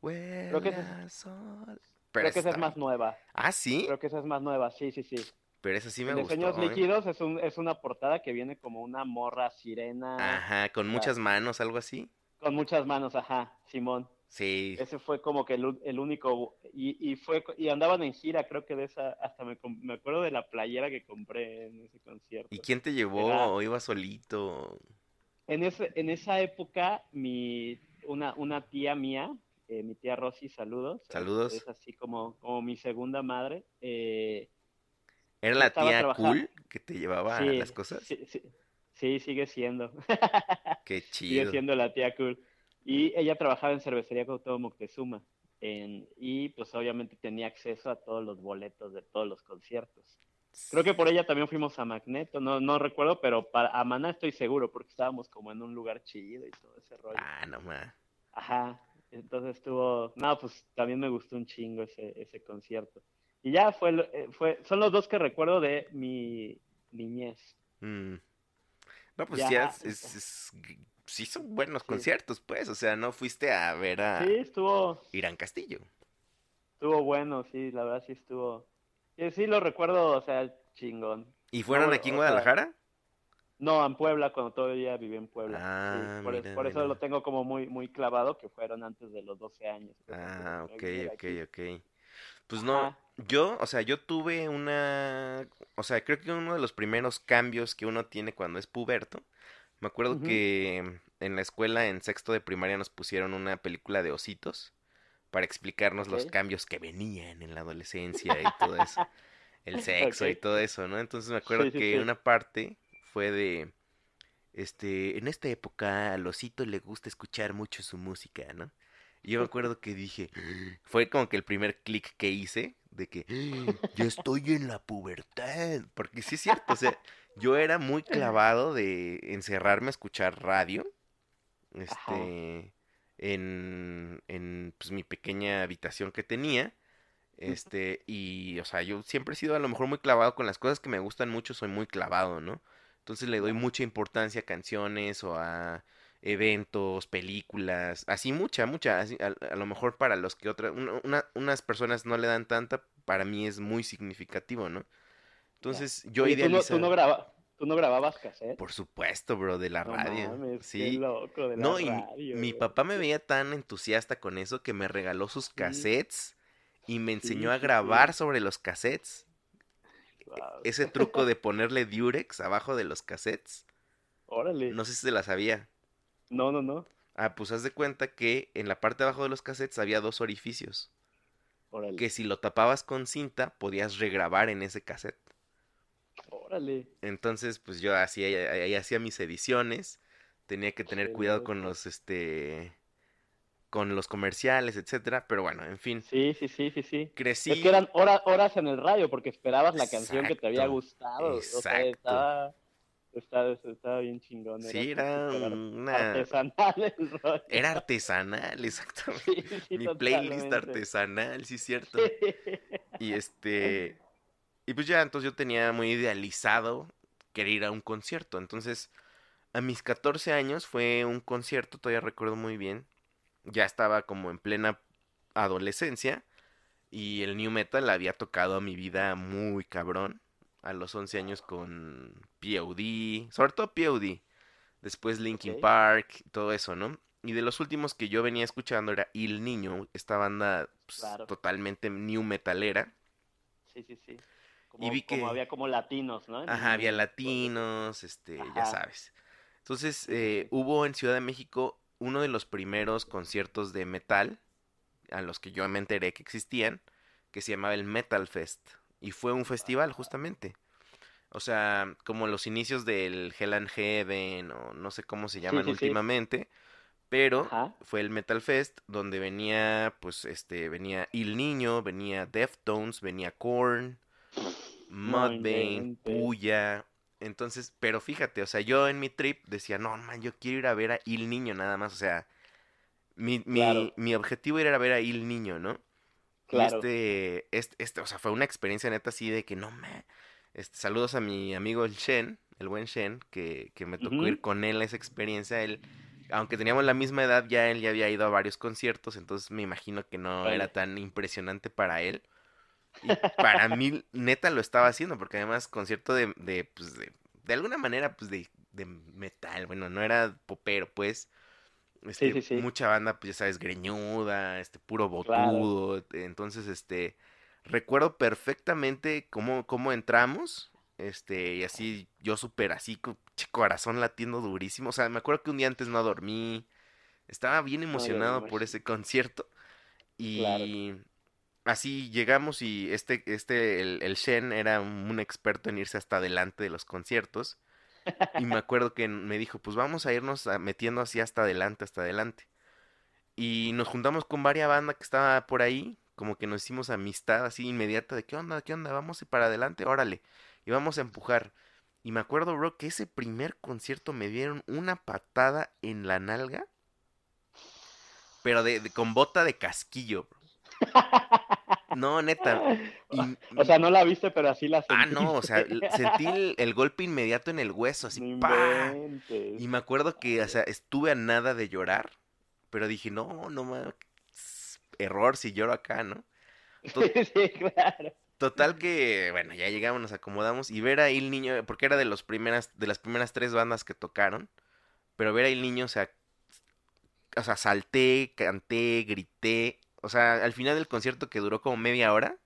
huele que esa a sol. Pero Creo que esa es más nueva. Ah, sí, Creo que esa es más nueva, sí, sí, sí. pero esa sí me gustó. Sueños ¿eh? Líquidos es, un, es una portada que viene como una morra sirena Ajá, con muchas manos, algo así. con muchas manos, ajá, Simón. Sí, Ese fue como que el, el único y, y fue y andaban en gira, creo que de esa hasta me, me acuerdo de la playera que compré en ese concierto. ¿y quién te llevó? Era- ¿O iba solito? En ese en esa época mi una una tía mía, eh, mi tía Rosy, saludos. Saludos. Es, así como como mi segunda madre. eh, ¿Era la tía trabajando- cool que te llevaba sí, las cosas? Sí, sí, sí, sigue siendo. Qué Sigue chido. siendo la tía cool. Y ella trabajaba en Cervecería Cuauhtémoc Moctezuma. En, y pues obviamente tenía acceso a todos los boletos de todos los conciertos. Creo que por ella también fuimos a Magneto, no, no recuerdo, pero para a Maná estoy seguro, porque estábamos como en un lugar chido y todo ese rollo. Ah, no más. Ajá. Entonces estuvo, no, pues también me gustó un chingo ese, ese concierto. Y ya fue, eh, fue, son los dos que recuerdo de mi niñez. Mm. No, pues Ya, ya, es, es- es- sí son buenos Sí. conciertos, pues, o sea, no fuiste a ver a Sí, estuvo, Irán Castillo. estuvo bueno, sí, la verdad sí estuvo. Sí, sí lo recuerdo, o sea, chingón. ¿Y fueron No, aquí en sea, Guadalajara? No, en Puebla, cuando todavía viví en Puebla. Ah, Sí, por, mira, por eso mira. lo tengo como muy, muy clavado, que fueron antes de los 12 años. Ah, ok, ok, aquí. ok. Pues no, Ajá. yo, o sea, yo tuve una, o sea, creo que uno de los primeros cambios que uno tiene cuando es puberto, me acuerdo que en la escuela en sexto de primaria nos pusieron una película de ositos para explicarnos los cambios que venían en la adolescencia y todo eso, el sexo y todo eso, ¿no? Entonces me acuerdo Sí, sí, que sí. una parte fue de, este, en esta época al osito le gusta escuchar mucho su música, ¿no? Y yo me acuerdo que dije, fue como que el primer clic que hice de que ya estoy en la pubertad. Porque sí es cierto, o sea, yo era muy clavado de encerrarme a escuchar radio. Este, en, en pues, mi pequeña habitación que tenía. Este, y, o sea, yo siempre he sido a lo mejor muy clavado con las cosas que me gustan mucho, soy muy clavado, ¿no? Entonces le doy mucha importancia a canciones o a eventos, películas, así mucha, mucha, así, a, a lo mejor para los que otras, una- una- unas personas no le dan tanta, para mí es muy significativo, ¿no? Entonces yo Oye, ¿tú no, tú, idealizaba, no graba- tú no grababas cassette? por supuesto, bro, de la No radio, mames, qué loco de la No, y mi- papá me veía tan entusiasta con eso que me regaló sus Sí. cassettes y me enseñó Sí, a sí. grabar sobre los cassettes. Guau, Ese truco de ponerle Durex abajo de los cassettes, Órale. no sé si se la sabía. No, no, no. Ah, pues haz de cuenta que en la parte de abajo de los cassettes había dos orificios. Órale. Que si lo tapabas con cinta, podías regrabar en ese cassette. Órale. Entonces, pues yo hacía, ahí hacía mis ediciones. Tenía que tener cuidado con los, este, con los comerciales, etcétera. Pero bueno, en fin. Sí, sí, sí, sí, sí. Crecí. Es que eran horas, horas en el radio porque esperabas la canción que te había Exacto, gustado. O sea, exacto. estaba, estaba, estaba bien chingón. Sí, era súper ar- una... artesanal el rollo. Era artesanal, exactamente. Sí, sí, Mi playlist artesanal, sí cierto. Y este. Y pues ya, entonces yo tenía muy idealizado querer ir a un concierto. Entonces, a mis 14 años fue un concierto, todavía recuerdo muy bien. Ya estaba como en plena adolescencia. Y el new metal había tocado a mi vida muy cabrón. A los 11 años con POD, sobre todo POD. Después Linkin. Park, todo eso, ¿no? Y de los últimos que yo venía escuchando era Il Niño, esta banda pues, Claro. totalmente new metalera. Sí, sí, sí. Como, vi como que- había como latinos, ¿no? En Ajá, el- había latinos, este, ya sabes. Entonces, eh, hubo en Ciudad de México uno de los primeros conciertos de metal a los que yo me enteré que existían, que se llamaba el Metal Fest. Y fue un festival, justamente. O sea, como los inicios del Hell and Heaven, o no sé cómo se llaman sí, sí. últimamente, pero Ajá. fue el Metal Fest donde venía, pues, este, venía Il Niño, venía Deftones, venía Korn, Inventes. Puya. Entonces, pero fíjate, o sea, yo en mi trip decía, no, man, yo quiero ir a ver a Il Niño nada más, o sea, mi, mi, Claro. mi objetivo era ir a ver a Il Niño, ¿no? Y Claro. este, este, este, o sea, fue una experiencia neta así de que no me... Este, saludos a mi amigo el Shen, el buen Shen, que, que me tocó ir con él a esa experiencia. Él, aunque teníamos la misma edad, ya él ya había ido a varios conciertos, entonces me imagino que no era tan impresionante para él. Y para mí, neta, lo estaba haciendo, porque además concierto de, de, pues, de, de alguna manera, pues, de, de metal, bueno, no era popero, pues, este, sí, sí. mucha banda, pues, ya sabes, greñuda, este, puro Claro. botudo, entonces, este, recuerdo perfectamente cómo, cómo entramos, este, y así, yo súper así, con che, corazón latiendo durísimo, o sea, me acuerdo que un día antes no dormí, estaba bien emocionado por ese concierto, Claro. Así llegamos y este, este, el, el Shen era un experto en irse hasta adelante de los conciertos. Y me acuerdo que me dijo, pues vamos a irnos a- metiendo así hasta adelante, hasta adelante. Y nos juntamos con varias bandas que estaba por ahí, como que nos hicimos amistad así inmediata de qué onda, qué onda, vamos a ir para adelante, órale. Y vamos a empujar. Y me acuerdo, bro, que ese primer concierto me dieron una patada en la nalga. pero de, de- con bota de casquillo, bro. No, neta. y- O sea, no la viste, pero así la ah, sentiste. no, o sea, sentí el, el golpe inmediato en el hueso, así, No ¡pa! inventes. Y me acuerdo que, o sea, estuve a nada de llorar, pero dije, no, no mames, error si lloro acá, ¿no? To- sí, claro. Total que, bueno, ya llegamos, nos acomodamos y ver ahí el niño, porque era de los primeras, de las primeras tres bandas que tocaron, pero ver ahí el niño, o sea, o sea, salté, canté, grité, o sea, al final del concierto que duró como media hora,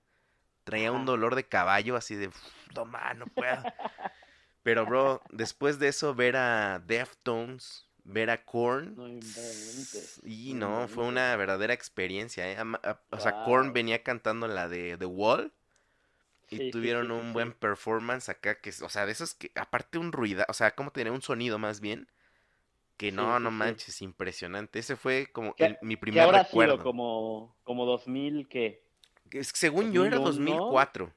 traía un dolor de caballo así de, "Uf, no no puedo. Pero, bro, después de eso, ver a Deftones, ver a Korn, No y no no, fue una verdadera experiencia, ¿eh? O sea, Korn Wow. venía cantando la de The Wall y Sí, tuvieron sí, sí, un buen performance acá, que, o sea, de esos que, aparte un ruido, o sea, como tener un sonido más bien, que no, sí, no sí. manches, impresionante. Ese fue como ¿Qué- el- mi ¿Qué primer recuerdo. sido? Como, como 2000, ¿qué? Que es- Según yo era 2001. 2004,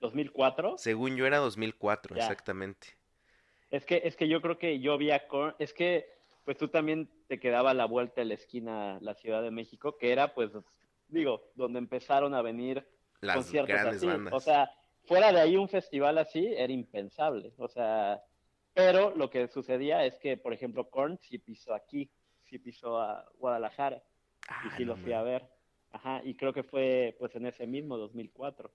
¿2004? según yo era 2004, Ya. exactamente. Es que, es que yo creo que yo vi a Korn, es que pues tú también te quedaba la vuelta de la esquina la Ciudad de México, que era pues, digo, donde empezaron a venir Las conciertos grandes así. bandas. O sea, fuera de ahí un festival así era impensable. O sea, pero lo que sucedía es que, por ejemplo, Korn sí pisó aquí, sí pisó a Guadalajara y Ah, sí no lo fui a ver. Ajá, y creo que fue pues en ese mismo 2004.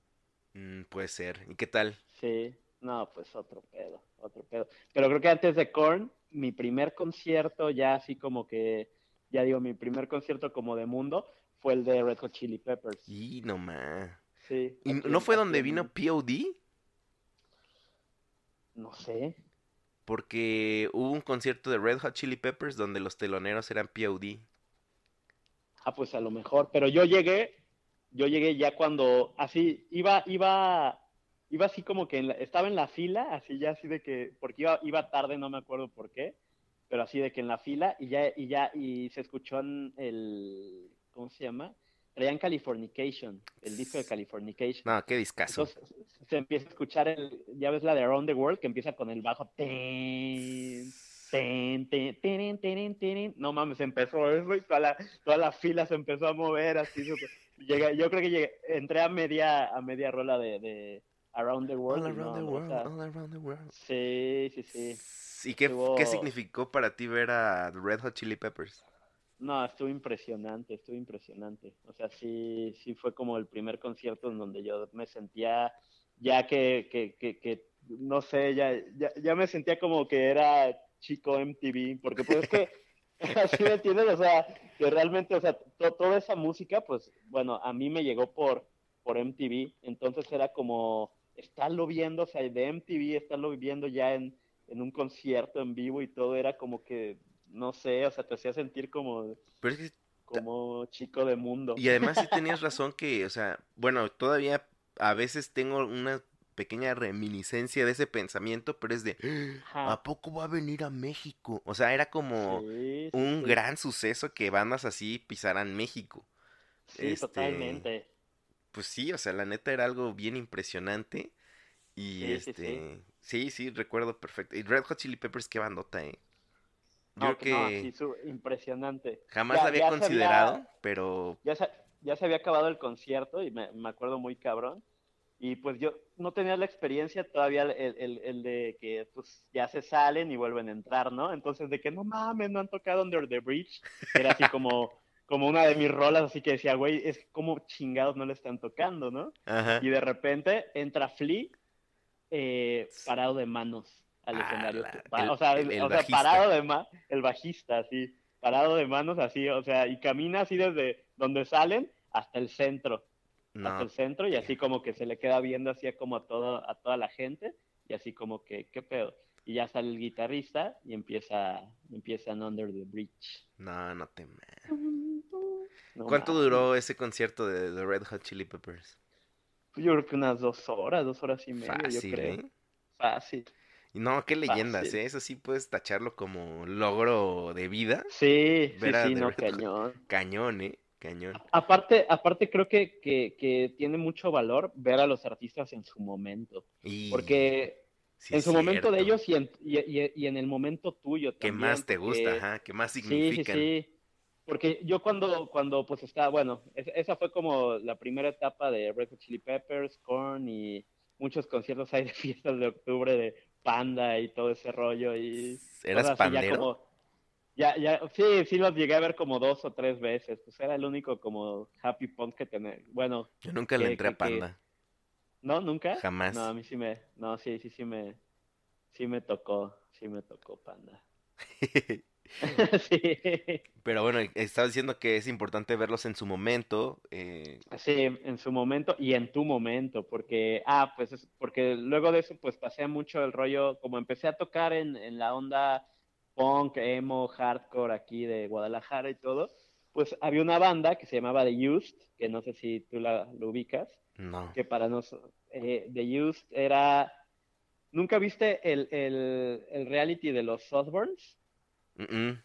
Mm, puede ser. ¿Y qué tal? Sí, no, pues otro pedo, otro pedo. Pero creo que antes de Korn, mi primer concierto, ya así como que, ya digo, mi primer concierto como de mundo, fue el de Red Hot Chili Peppers. Y no más. Sí. ¿Y no fue donde vino POD? No sé. Porque hubo un concierto de Red Hot Chili Peppers donde los teloneros eran POD. Ah, pues a lo mejor. Pero yo llegué, yo llegué ya cuando, así, iba, iba, iba así como que en la- estaba en la fila, así ya así de que, porque iba, iba tarde, no me acuerdo por qué, pero así de que en la fila y ya, y ya, y se escuchó en el, ¿cómo se llama? Traían Californication, el disco de Californication. No, qué discazo. Entonces se empieza a escuchar el, ya ves la de Around the World que empieza con el bajo. Ten, ten, ten, ten, ten, ten. No mames, empezó eso y toda la, toda la fila se empezó a mover así. Llegué- yo creo que llegué, entré a media, a media rola de, de Around the World. All y no, around the no, o world, sea, all around the world. sí, sí, sí. ¿Y qué, Estuvo- qué significó para ti ver a Red Hot Chili Peppers? No, estuvo impresionante, estuvo impresionante. O sea, sí, sí fue como el primer concierto en donde yo me sentía ya que, que, que, que no sé, ya, ya, ya me sentía como que era chico MTV, porque pues es que, así me entiendes, o sea, que realmente, o sea, to- toda esa música, pues, bueno, a mí me llegó por, por MTV, entonces era como estarlo viendo, o sea, de MTV, estarlo viviendo ya en, en un concierto en vivo y todo, era como que, no sé, o sea, te hacía sentir como, Pero es que, como chico de mundo. y además sí tenías razón que, o sea, bueno, todavía a veces tengo una pequeña reminiscencia de ese pensamiento, pero es de. ¿a poco va a venir a México? O sea, era como Sí, sí, un sí. gran suceso que bandas así pisaran México. Sí, este, totalmente. Pues sí, o sea, la neta era algo bien impresionante. Y este, sí, sí, recuerdo perfecto. Y Red Hot Chili Peppers, qué bandota, eh. Yo No, creo no, que su- impresionante. jamás Ya- la había considerado, pero ya se, ya se había acabado el concierto y me, me acuerdo muy cabrón. Y pues yo no tenía la experiencia todavía el, el- el de que pues ya se salen y vuelven a entrar, ¿no? Entonces de que no mames, no han tocado Under the Bridge. Era así como, como una de mis rolas, así que decía, güey, es como chingados no le están tocando, ¿no? ajá. Y de repente entra Flea eh, parado de manos al Ah, escenario. la- el- o sea, el- el o sea, parado de manos, el bajista, así, parado de manos así, o sea, y camina así desde donde salen hasta el centro, hasta No, el centro, y así como que se le queda viendo así como a todo, a toda la gente, y así como que, ¿qué pedo? Y ya sale el guitarrista y empieza, empiezan Under the Bridge. no, no te ma- No ¿Cuánto duró ese concierto de, de Red Hot Chili Peppers? Yo creo que unas dos horas, dos horas y media, yo Fácil, creo. ¿eh? Fácil. No, qué leyendas, Fácil. ¿eh? Eso sí puedes tacharlo como logro de vida. Sí, sí, sí, no, cañón. Cañón, ¿eh? Cañón. Aparte, aparte creo que, que, que tiene mucho valor ver a los artistas en su momento, Y porque sí en su momento de ellos y en, y, y- y en el momento tuyo ¿Qué también. más te gusta? Ajá, ¿qué más Sí, sí, significan? sí. porque yo cuando, cuando pues estaba, bueno, es- esa fue como la primera etapa de Red Hot Chili Peppers, Korn y muchos conciertos ahí de fiestas de octubre de Panda y todo ese rollo y ¿Eras ya pandero? como- ya, ya, sí, sí los llegué a ver como dos o tres veces, pues era el único como happy punk que tenía, bueno, Yo nunca le que- entré a que- Panda. ¿no? ¿Nunca? Jamás. No, a mí sí me, no, sí, sí, sí me, sí me tocó, sí me tocó Panda. Sí. Pero bueno, estaba diciendo que es importante verlos en su momento. eh, Sí, en su momento y en tu momento, porque, ah, pues es, porque luego de eso, pues pasé mucho el rollo, como empecé a tocar en, en la onda punk, emo, hardcore aquí de Guadalajara y todo, pues había una banda que se llamaba The Used, que no sé si tú la, lo ubicas, no. que para nosotros, The Used era, ¿nunca viste el, el, el reality de los Osbournes? Mm, mm.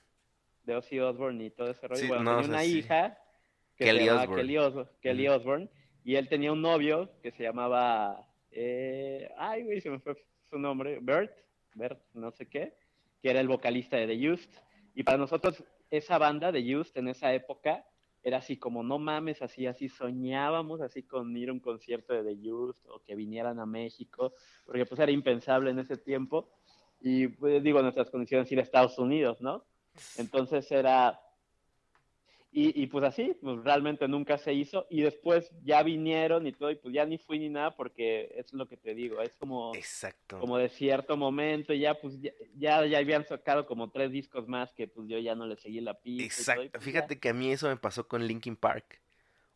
de Ozzy Osbourne y todo ese rollo. Sí, bueno, no, tenía o sea, una sí. hija que Kelly se llamaba. Kelly, Os- Kelly Ujú. Osbourne y él tenía un novio que se llamaba, eh, ay, güey, se me fue su nombre, Bert, Bert, no sé qué, que era el vocalista de The Used. Y para nosotros, esa banda de Used en esa época era así como, no mames, así, así soñábamos, así con ir a un concierto de The Used o que vinieran a México, porque pues era impensable en ese tiempo. Y pues digo, nuestras condiciones ir a Estados Unidos, ¿no? Entonces era... Y, y pues así, pues realmente nunca se hizo. Y después ya vinieron y todo, y pues ya ni fui ni nada porque es lo que te digo, es como, Exacto. como de cierto momento y ya pues ya, ya, ya habían sacado como tres discos más que pues yo ya no le seguí la pista. y todo, y Exacto. pues Fíjate que a mí eso me pasó con Linkin Park.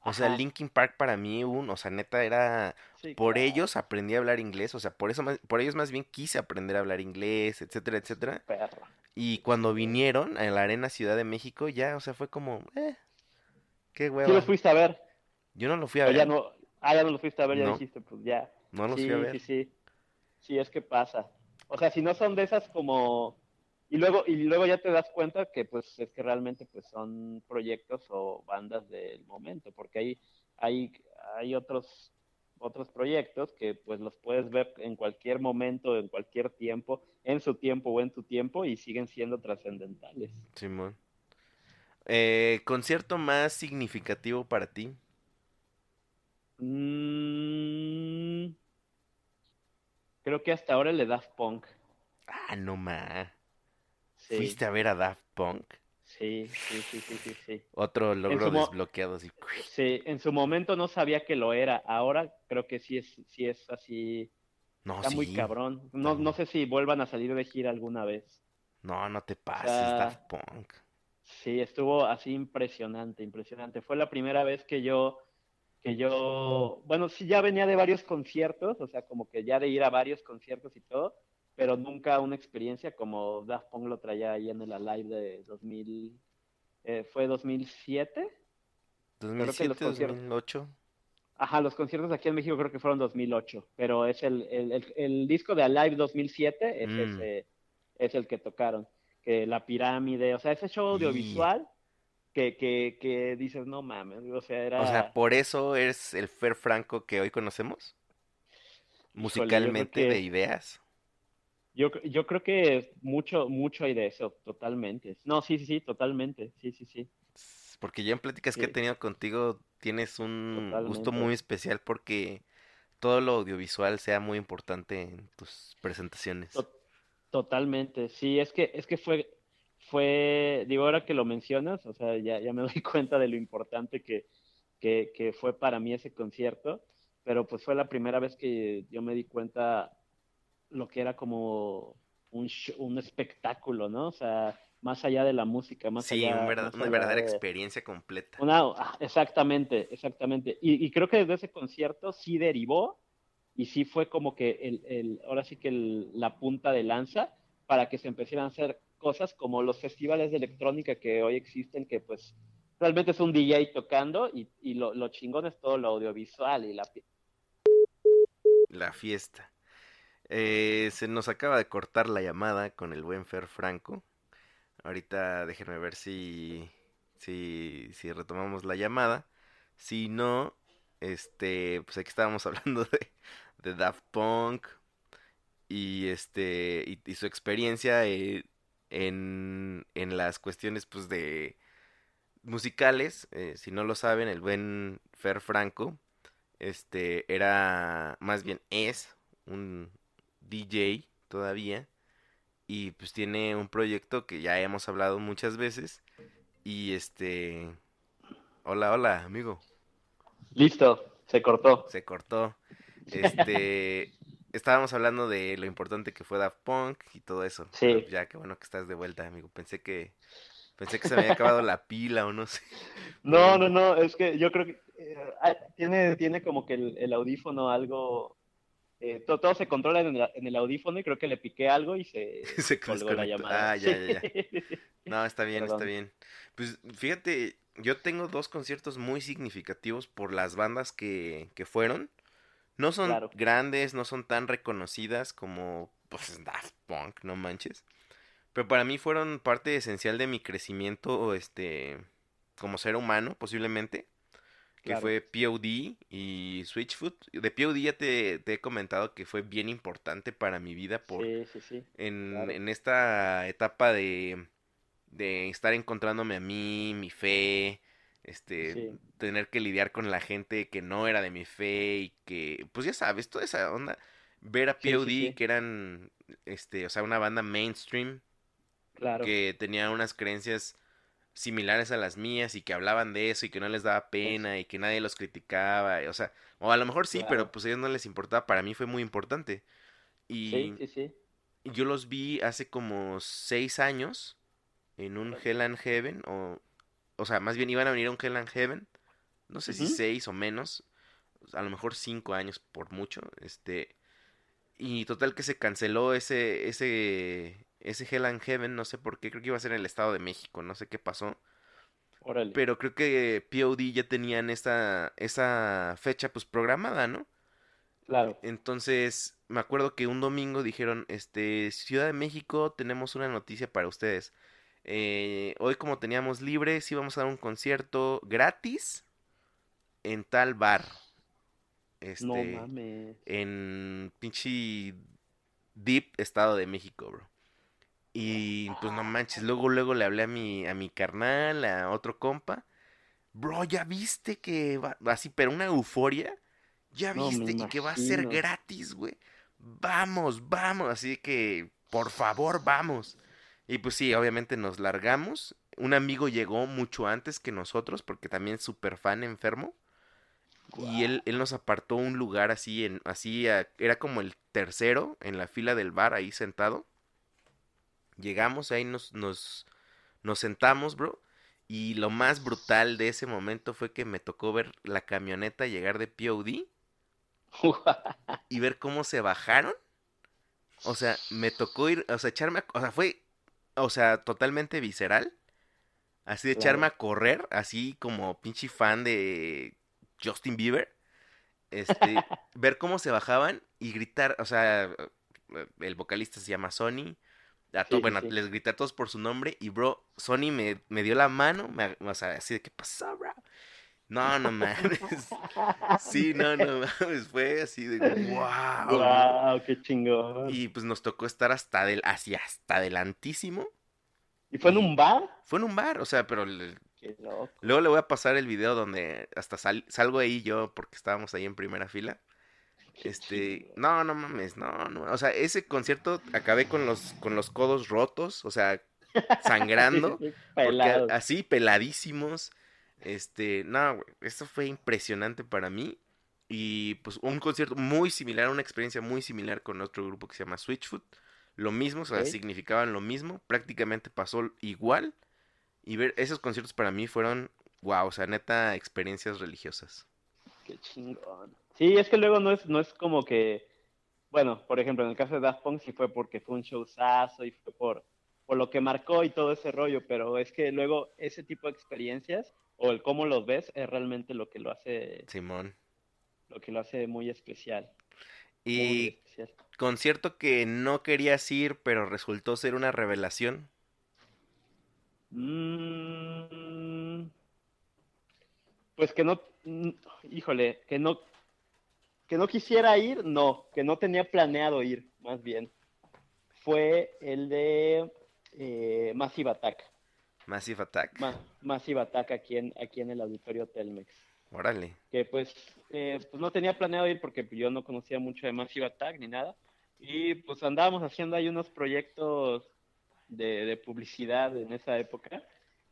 O sea. Linkin Park para mí, un, o sea, neta era sí, por claro, ellos aprendí a hablar inglés, o sea, por eso más- por ellos más bien quise aprender a hablar inglés, etcétera, etcétera. perro. Y cuando vinieron a la Arena Ciudad de México, ya, o sea, fue como, eh, qué Sí hueva. los fuiste a ver, Yo no lo fui a ya ver, no, ah, ya no los fuiste a ver, ya No. dijiste, pues ya. no los sí, fui a ver. Sí, sí, sí, es que pasa. O sea, si no son de esas como... Y luego, y luego ya te das cuenta que pues es que realmente pues son proyectos o bandas del momento, porque hay, hay, hay otros, otros proyectos que pues los puedes ver en cualquier momento, en cualquier tiempo, en su tiempo o en tu tiempo y siguen siendo trascendentales. Simón. Eh, concierto más significativo para ti. Mm, creo que hasta ahora le Daft Punk. Ah, no ma. Sí, ¿Fuiste a ver a Daft Punk? sí, sí, sí, sí, sí, sí. Otro logro desbloqueado así. Sí, en su momento no sabía que lo era. Ahora creo que sí es, sí es así. No, Está muy cabrón. No, no sé si vuelvan a salir de gira alguna vez. No, no te pases, sea, Daft Punk. Sí, estuvo así impresionante, impresionante. Fue la primera vez que yo, que yo, bueno, sí ya venía de varios conciertos, o sea, como que ya de ir a varios conciertos y todo, pero nunca una experiencia como Daft Punk lo traía ahí en el Alive de 2000, eh, ¿fue 2007? que los 2007, conciertos- 2008. Ajá, los conciertos aquí en México creo que fueron 2008, pero es el, el, el, el disco de Alive 2007, es, Mm. ese, es el que tocaron, que la pirámide, o sea, ese show audiovisual que, que, que dices, no mames, o sea, era... O sea, por eso eres el Fer Franco que hoy conocemos. Musicalmente, que- de ideas. Yo, yo creo que mucho, mucho hay de eso, totalmente. No, sí, sí, sí, totalmente, sí, sí, sí. Porque ya en pláticas que he tenido contigo tienes un gusto muy especial porque todo lo audiovisual sea muy importante en tus presentaciones. To- Totalmente, sí, es que, es que fue, fue, digo, ahora que lo mencionas, o sea, ya, ya me doy cuenta de lo importante que, que, que fue para mí ese concierto, pero pues fue la primera vez que yo me di cuenta lo que era como un, sh- un espectáculo, ¿no? O sea, más allá de la música, más Sí, allá, un verda- más una verdadera de- experiencia completa. una, ah, exactamente, exactamente. Y, y creo que desde ese concierto sí derivó y sí fue como que el, el ahora sí que el- la punta de lanza para que se empezaran a hacer cosas como los festivales de electrónica que hoy existen, que pues realmente es un DJ tocando y, y lo, lo chingón es todo lo audiovisual y la... La fiesta. Eh, se nos acaba de cortar la llamada con el buen Fer Franco. Ahorita déjenme ver si, si, si retomamos la llamada. Si no, este, pues aquí estábamos hablando de, de Daft Punk y este y, su experiencia eh, en, en las cuestiones pues de musicales, eh, si no lo saben, el buen Fer Franco, este, era, más bien es un DJ todavía, y pues tiene un proyecto que ya hemos hablado muchas veces, y este, hola, hola, amigo. Listo, se cortó. Se cortó. Este, estábamos hablando de lo importante que fue Daft Punk y todo eso. Sí. Pero Ya, qué bueno que estás de vuelta, amigo. Pensé que pensé que se me había acabado la pila o no sé. No, no, no, es que yo creo que eh, ah, tiene, tiene como que el, el audífono algo... eh, to- todo, se controla en el, en el audífono y creo que le piqué algo y se, Se colgó la llamada. Ah, ya, ya, ya. Sí. No, está bien, está bien. Pues fíjate, yo tengo dos conciertos muy significativos por las bandas que, que fueron. No son Claro. grandes, no son tan reconocidas como pues, Daft Punk, no manches. Pero para mí fueron parte esencial de mi crecimiento, este, como ser humano, posiblemente. Que Claro. fue POD y Switchfoot. De POD ya te, te he comentado que fue bien importante para mi vida por, Sí, sí, sí. en, Claro. en esta etapa de, de estar encontrándome a mí, mi fe, este, tener que lidiar con la gente que no era de mi fe y que, pues ya sabes, toda esa onda, ver a POD que eran, este, o sea, una banda mainstream Claro. que tenía unas creencias similares a las mías y que hablaban de eso y que no les daba pena y que nadie los criticaba, o sea, o a lo mejor sí, Claro. pero pues a ellos no les importaba, para mí fue muy importante. Y Sí, sí, sí. Yo los vi hace como seis años en un Hell and Heaven, o, o sea, más bien iban a venir a un Hell and Heaven, no sé si seis o menos, a lo mejor cinco años por mucho, este, y total que se canceló ese, ese, ese Hell and Heaven, no sé por qué, creo que iba a ser en el Estado de México, no sé qué pasó, Órale. pero creo que POD ya tenían esa, esa fecha pues programada, ¿no? Claro. Entonces, me acuerdo que un domingo dijeron, este, Ciudad de México, tenemos una noticia para ustedes. Eh, hoy como teníamos libre, sí vamos a dar un concierto gratis en tal bar. No Este, mames. en pinche Deep Estado de México, bro. Y pues no manches, luego luego le hablé a mi a mi carnal, a otro compa. Bro, ¿ya viste que va así, pero una euforia? ¿Ya No, viste? Y que va a ser gratis, güey. Vamos, vamos, así que por favor, vamos. Y pues sí, obviamente nos largamos. Un amigo llegó mucho antes que nosotros porque también es súper fan enfermo. Y él, él nos apartó un lugar así, en, así, a- era como el tercero en la fila del bar, ahí sentado. Llegamos, ahí nos, nos, nos sentamos, bro. Y lo más brutal de ese momento fue que me tocó ver la camioneta llegar de POD y ver cómo se bajaron. O sea, me tocó ir, o sea, echarme, a- o sea, fue, o sea, totalmente visceral. Así de echarme a correr, así como pinche fan de Justin Bieber. Este, ver cómo se bajaban y gritar, o sea, el vocalista se llama Sony. A Sí, bueno, sí. les grité a todos por su nombre y bro, Sony me, me dio la mano, me o sea, así de ¿qué pasó, bro? No, no mames. Sí, no, no mames, fue así de wow. Wow, qué chingón. ¿Y, Y pues nos tocó estar hasta del, así hasta adelantísimo. fue en un bar? Fue en un bar, o sea, pero el- Qué loco. luego le voy a pasar el video donde hasta sal- salgo ahí yo porque estábamos ahí en primera fila. Este, no, no mames, no, no. O sea, ese concierto acabé con los, con los codos rotos, o sea, sangrando. Porque así, peladísimos. Este, no, güey, esto fue impresionante para mí. Y pues un concierto muy similar, una experiencia muy similar con otro grupo que se llama Switchfoot. Lo mismo, o sea, significaban lo mismo, prácticamente pasó igual. Y ver esos conciertos para mí fueron, wow, o sea, neta, experiencias religiosas. Qué chingón. Sí, es que luego no es, no es como que, bueno, por ejemplo, en el caso de Daft Punk sí fue porque fue un showzazo y fue por, por lo que marcó y todo ese rollo, pero es que luego ese tipo de experiencias o el cómo los ves es realmente lo que lo hace, Simón. lo que lo hace muy especial. muy Y especial. concierto que no querías ir, pero resultó ser una revelación. Mm, pues que no, híjole, que no, que no quisiera ir, no, que no tenía planeado ir, más bien. Fue el de eh, Massive Attack. Massive Attack. Ma- Massive Attack aquí en, aquí en el auditorio Telmex. Órale. Que pues, eh, pues no tenía planeado ir porque yo no conocía mucho de Massive Attack ni nada. Y pues andábamos haciendo ahí unos proyectos de, de publicidad en esa época.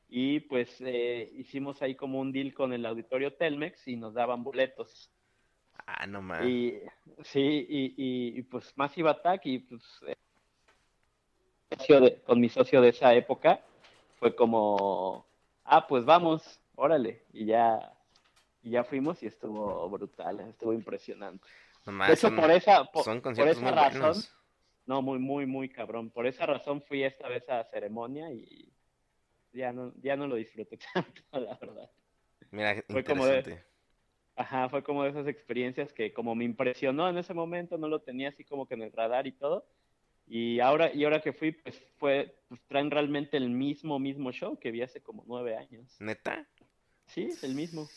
Y pues eh, hicimos ahí como un deal con el auditorio Telmex y nos daban boletos. Ah, no más. Y sí, y, y, y, pues Massive Attack y pues eh, de- con mi socio de esa época fue como, ah, pues vamos, órale, y ya, y ya fuimos y estuvo brutal, estuvo impresionante. No De más, hecho, son, por esa, por, son por conciertos esa razón, buenos. no, muy, muy, muy cabrón, por esa razón fui esta vez a ceremonia y ya no, ya no lo disfruté tanto, la verdad. Mira, fue como de-. Ajá, fue como de esas experiencias que como me impresionó en ese momento, no lo tenía así como que en el radar y todo. Y ahora, y ahora que fui, pues fue, pues traen realmente el mismo, mismo show que vi hace como nueve años. ¿Neta? Sí, es el mismo.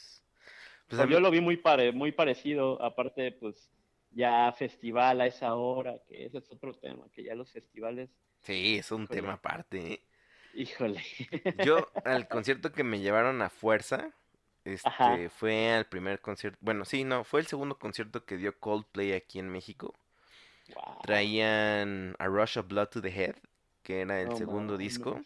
Pues mí- yo lo vi muy pare, muy parecido, aparte, pues, ya festival a esa hora, que ese es otro tema, que ya los festivales, Sí, es un tema aparte. ¿eh? Híjole. Yo, al concierto que me llevaron a fuerza, este, Ajá. fue al primer concierto, bueno, sí, no, fue el segundo concierto que dio Coldplay aquí en México. Traían A Rush of Blood to the Head, que era el segundo disco,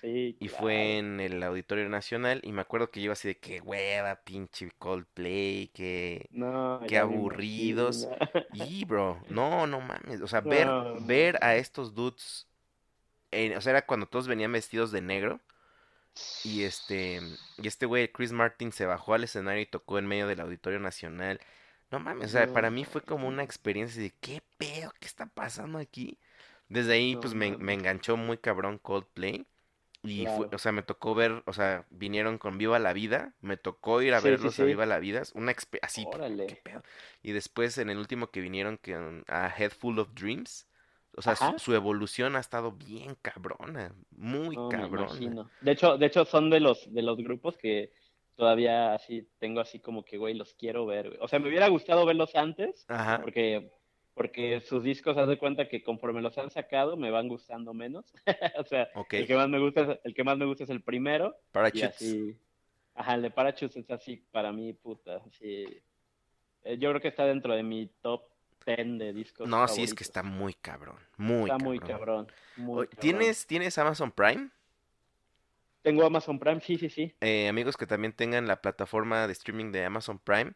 Sí, y claro. fue en el Auditorio Nacional, y me acuerdo que yo así de que hueva, pinche Coldplay, que... No, me aburridos. Y, bro, no, no mames, o sea, ver, No, ver a estos dudes, en- o sea, era cuando todos venían vestidos de negro, y este, y este güey, Chris Martin, se bajó al escenario y tocó en medio del Auditorio Nacional. No mames, o sea, No para mí fue como una experiencia de qué pedo, qué está pasando aquí. Desde ahí, No pues me, me enganchó muy cabrón Coldplay. Y fue, o sea, me tocó ver, o sea, vinieron con Viva la Vida, me tocó ir a Sí, sí, verlos a. Viva la Vida, es una experiencia así, qué Órale. pedo. Y después en el último que vinieron con a Head Full of Dreams, o sea, su, evolución ha estado bien cabrona, muy No, cabrona. De hecho, de hecho son de los de los grupos que todavía así tengo así como que güey, los quiero ver. güey. O sea, me hubiera gustado verlos antes Ajá. porque porque sus discos haz de cuenta que conforme los han sacado me van gustando menos. O sea, el que más me gusta es, el que más me gusta es el primero y Parachutes. así ajá, el de Parachutes es así para mí puta, así eh, yo creo que está dentro de mi top 10 de discos No, sí, es que está muy cabrón, muy Está muy cabrón. muy cabrón. ¿Tienes, ¿Tienes Amazon Prime? Tengo Amazon Prime, sí, sí, sí. Eh, amigos que también tengan la plataforma de streaming de Amazon Prime,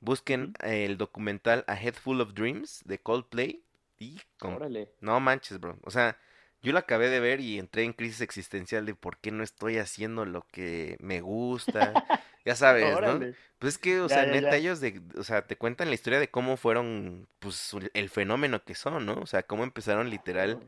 busquen el documental A Head Full of Dreams de Coldplay y con- Órale. no manches, bro. O sea, yo lo acabé de ver y entré en crisis existencial de por qué no estoy haciendo lo que me gusta. Ya sabes, ¿no? Pues es que, o Ya, sea, ya, neta, ya. ellos de, o sea, te cuentan la historia de cómo fueron, pues, el fenómeno que son, ¿no? O sea, cómo empezaron literal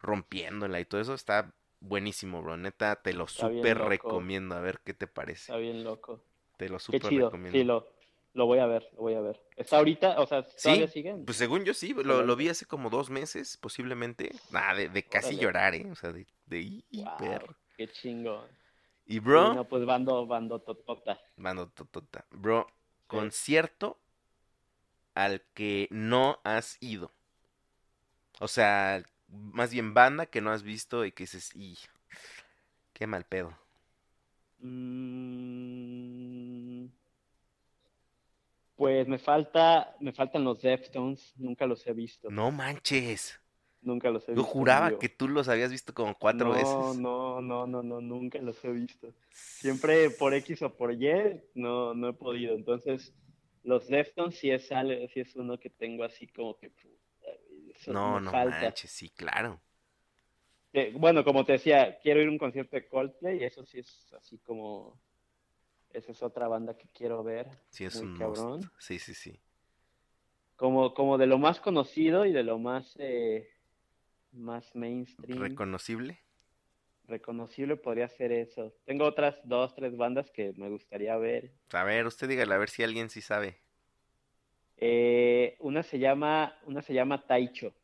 rompiéndola y todo eso está buenísimo, bro. Neta, te lo Está súper recomiendo. A ver qué te parece. Está bien loco. Te lo súper recomiendo. Sí, lo, lo voy a ver, lo voy a ver. ¿Está ahorita? O sea, ¿todavía Sí, siguen? Pues según yo sí, lo, lo vi hace como dos meses, posiblemente. Nada, de, de casi Órale. llorar, ¿eh? O sea, de, de hiper. Wow, qué chingo. Y bro, no, pues bando, bando totota. mano, totota. Bro, concierto al que no has ido. O sea, más bien banda que no has visto y que dices, y qué mal pedo. Mm, pues me falta, me faltan los Deftones, nunca los he visto. No manches. Nunca los he Yo visto en juraba que tú los habías visto como cuatro no, veces. No, no, no, no, nunca los he visto. Siempre por X o por Y no, no he podido. Entonces, los Deftones sí es, sí es uno que tengo así como que eso No, no falta. manches, sí, claro. Eh, bueno, como te decía, quiero ir a un concierto de Coldplay eso sí es así como... Esa es otra banda que quiero ver. Sí, es muy un cabrón. must. Sí, sí, sí. Como, como de lo más conocido y de lo más, eh, más mainstream, Reconocible. reconocible podría ser eso. Tengo otras dos, tres bandas que me gustaría ver. A ver, usted dígale, a ver si alguien sí sabe. Eh, una se llama, una se llama Taicho.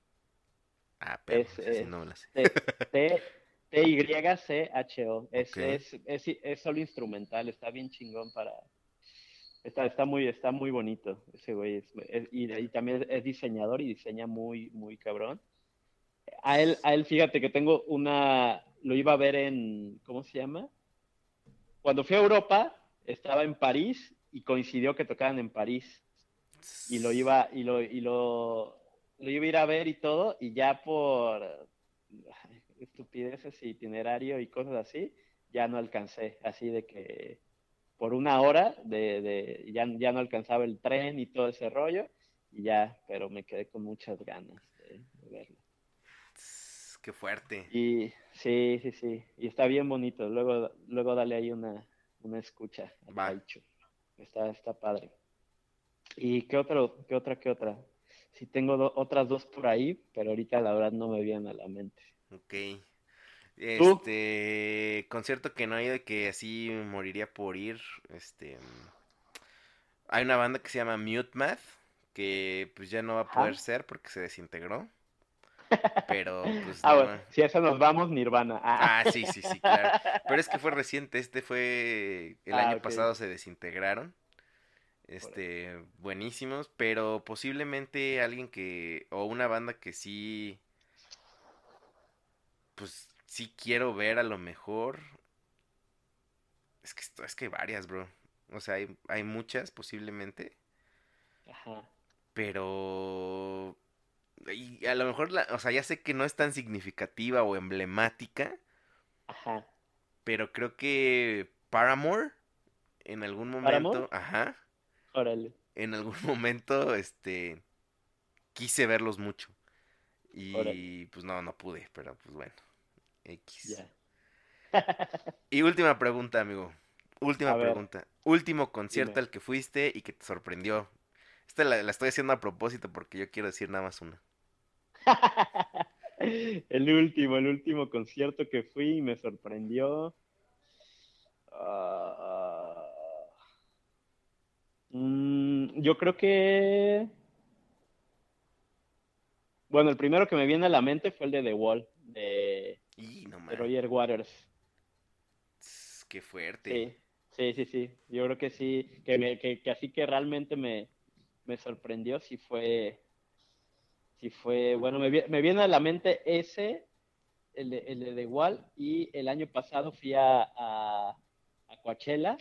Ah, pero Es, sí es no me la sé. T, T- T-Y-C-H-O. Es, es, es, es solo instrumental, está bien chingón para... Está, está muy, está muy bonito ese güey. y, y también es diseñador y diseña muy, muy cabrón. A él, a él, fíjate que tengo una... lo iba a ver en, ¿cómo se llama? Cuando fui a Europa, estaba en París y coincidió que tocaban en París. Y lo iba, y lo, y lo, lo iba a ir a ver y todo, y ya por estupideces, itinerario y cosas así, ya no alcancé. Así de que por una hora de, de ya, ya no alcanzaba el tren y todo ese rollo, y ya, pero me quedé con muchas ganas de verlo. Qué fuerte. Y sí, sí, sí. Y está bien bonito. Luego, luego dale ahí una, una escucha al. Está, está padre. ¿Y qué otro, qué otra, qué otra? Sí tengo do- otras dos por ahí, pero ahorita la verdad no me vienen a la mente. Ok. Este, concierto que no he ido que así moriría por ir. Este, hay una banda que se llama Mute Math, que pues ya no va a Ajá. poder ser porque se desintegró. Pero pues Ah, no. bueno, si a eso nos vamos, Nirvana. Ah, Ah, sí, sí, sí, claro. Pero es que fue reciente, este fue el Ah, año pasado se desintegraron. Este, buenísimos, pero posiblemente alguien que o una banda que sí pues sí quiero ver a lo mejor. Es que es que hay varias, bro. O sea, hay, hay muchas posiblemente, Ajá. pero y a lo mejor la, o sea, ya sé que no es tan significativa o emblemática, Ajá. Pero creo que Paramore en algún ¿Paramore? momento, ajá, Órale. en algún momento, este, quise verlos mucho. Y Órale. pues no, no pude, pero pues bueno, X. Ya. Y última pregunta, amigo. Última A ver. pregunta. Último concierto Dime. al que fuiste y que te sorprendió. Esta la, la estoy haciendo a propósito porque yo quiero decir nada más una. El último, el último concierto que fui y me sorprendió. Ah, mm, yo creo que. Bueno, el primero que me viene a la mente fue el de The Wall, de, Y no de Roger Waters. qué fuerte. Sí, sí, sí, sí. Yo creo que sí, que, me- que, que así que realmente me, me sorprendió, si fue, si fue, bueno, me, vi- me viene a la mente ese, el de, el de The Wall, y el año pasado fui a, a, a Coachella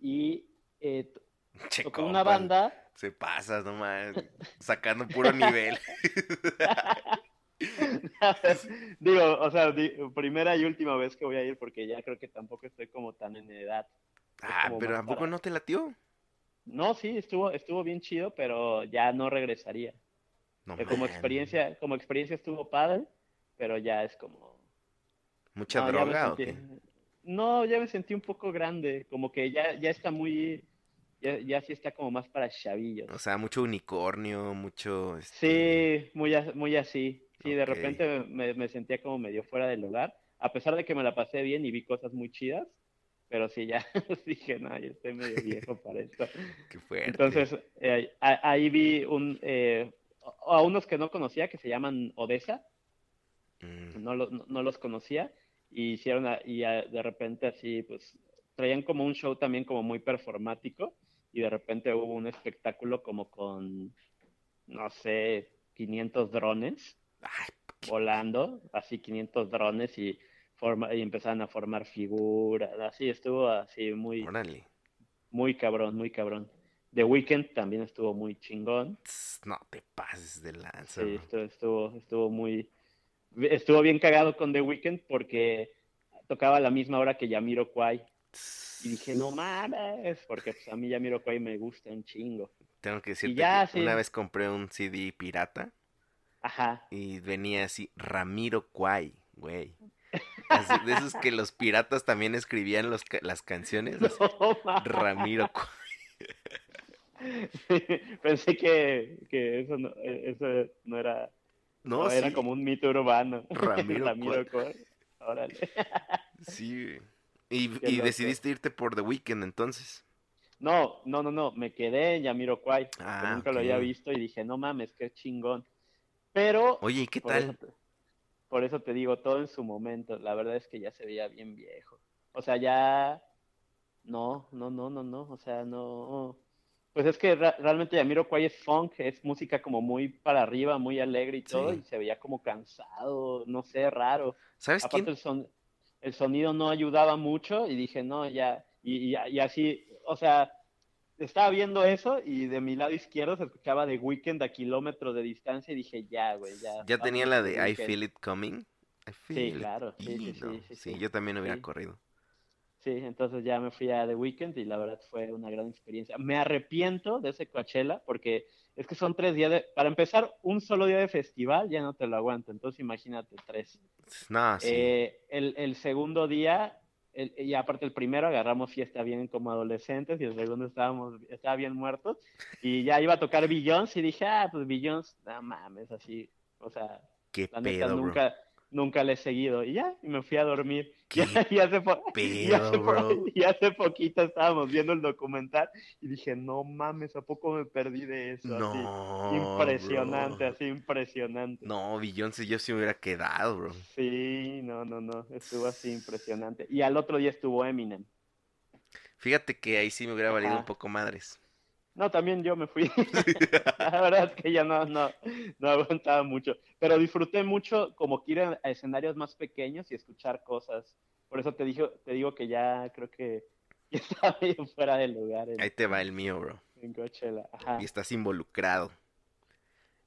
y eh, t- Che, tocó una banda. Se pasa, no mames, sacando puro nivel. Digo, o sea, primera y última vez que voy a ir porque ya creo que tampoco estoy como tan en edad. Ah, pero más ¿a poco para- no te latió? No, sí, estuvo, estuvo bien chido, pero ya no regresaría. No Que como experiencia, como experiencia estuvo padre, pero ya es como. ¿Mucha no, droga o qué? No, ya me sentí un poco grande, como que ya, ya está muy, ya, ya sí está como más para chavillos. O sea, mucho unicornio, mucho... este, Sí, muy, muy así. Sí, de repente me, me sentía como medio fuera del lugar, a pesar de que me la pasé bien y vi cosas muy chidas, pero sí, ya dije, no, ya estoy medio viejo para esto. Qué fuerte. Entonces, eh, ahí vi un, eh, a unos que no conocía, que se llaman Odessa, Mm, no, lo- no, no los conocía, y hicieron, a- y a- de repente así, pues, traían como un show también como muy performático, y de repente hubo un espectáculo como con, no sé, 500 drones Ay, volando, así 500 drones, y, forma, y empezaron a formar figuras, así estuvo así muy, muy cabrón, muy cabrón. The Weeknd también estuvo muy chingón. No te pases de lanza. Sí, estuvo, estuvo, estuvo muy, estuvo bien cagado con The Weeknd porque tocaba a la misma hora que Yamiro Kwai. Y dije, no mames, porque pues, a mí Yamiro Kwai me gusta un chingo. Tengo que decirte ya, que sí. una vez compré un CD pirata Ajá. y venía así, Ramiro Kwai, güey. Así, de esos que los piratas también escribían los las canciones. No. Ramiro. Pensé que, que eso, no, eso no era, No, sí, como un mito urbano. Ramiro. Órale. sí. Y, y decidiste irte por The Weeknd entonces. No, no, no, no, me quedé en Yamiroquai, Ah, nunca lo había visto y dije, no mames, qué chingón. Pero Oye, ¿y qué tal? Por eso te digo, todo en su momento, la verdad es que ya se veía bien viejo. O sea, ya, no, no, no, no, no, o sea, no, pues es que realmente Jamiroquai es funk, es música como muy para arriba, muy alegre y todo, Sí. y se veía como cansado, no sé, raro. ¿Sabes Aparte quién? el, son, el sonido no ayudaba mucho y dije, no, ya, y, y, y así, o sea, estaba viendo eso y de mi lado izquierdo se escuchaba The Weeknd a kilómetros de distancia y dije, ya, güey, ya. Ya tenía la de I Weeknd". Feel It Coming. I feel it claro, sí, sí, Ido. sí, sí, sí. yo también hubiera Sí. corrido. Sí, entonces ya me fui a The Weeknd y la verdad fue una gran experiencia. Me arrepiento de ese Coachella porque es que son tres días de... Para empezar, un solo día de festival ya no te lo aguanto, entonces imagínate tres. No, sí. Eh, el, el segundo día, el- y aparte el primero agarramos fiesta bien como adolescentes y el segundo estábamos, estaba bien muertos y ya iba a tocar Beyoncé y dije, ah, pues Beyoncé, no mames, así, o sea, Qué la neta pedo, bro. Nunca, le he seguido y ya, y me fui a dormir. Qué Y, hace y bro. y hace poquito estábamos viendo el documental y dije, no mames, ¿a poco me perdí de eso? Así, No. impresionante, bro. así impresionante. No, Beyoncé, yo sí me hubiera quedado, bro. Sí, no, no, no, estuvo así impresionante. Y al otro día estuvo Eminem. Fíjate que ahí sí me hubiera valido un poco madres. No, también yo me fui. La verdad es que ya no, no, no aguantaba mucho. Pero disfruté mucho como que ir a, escenarios más pequeños y escuchar cosas. Por eso te digo, te digo que ya creo que ya estaba medio fuera de lugar en, Ahí te va el mío, bro. en Coachella. Ajá. Y estás involucrado.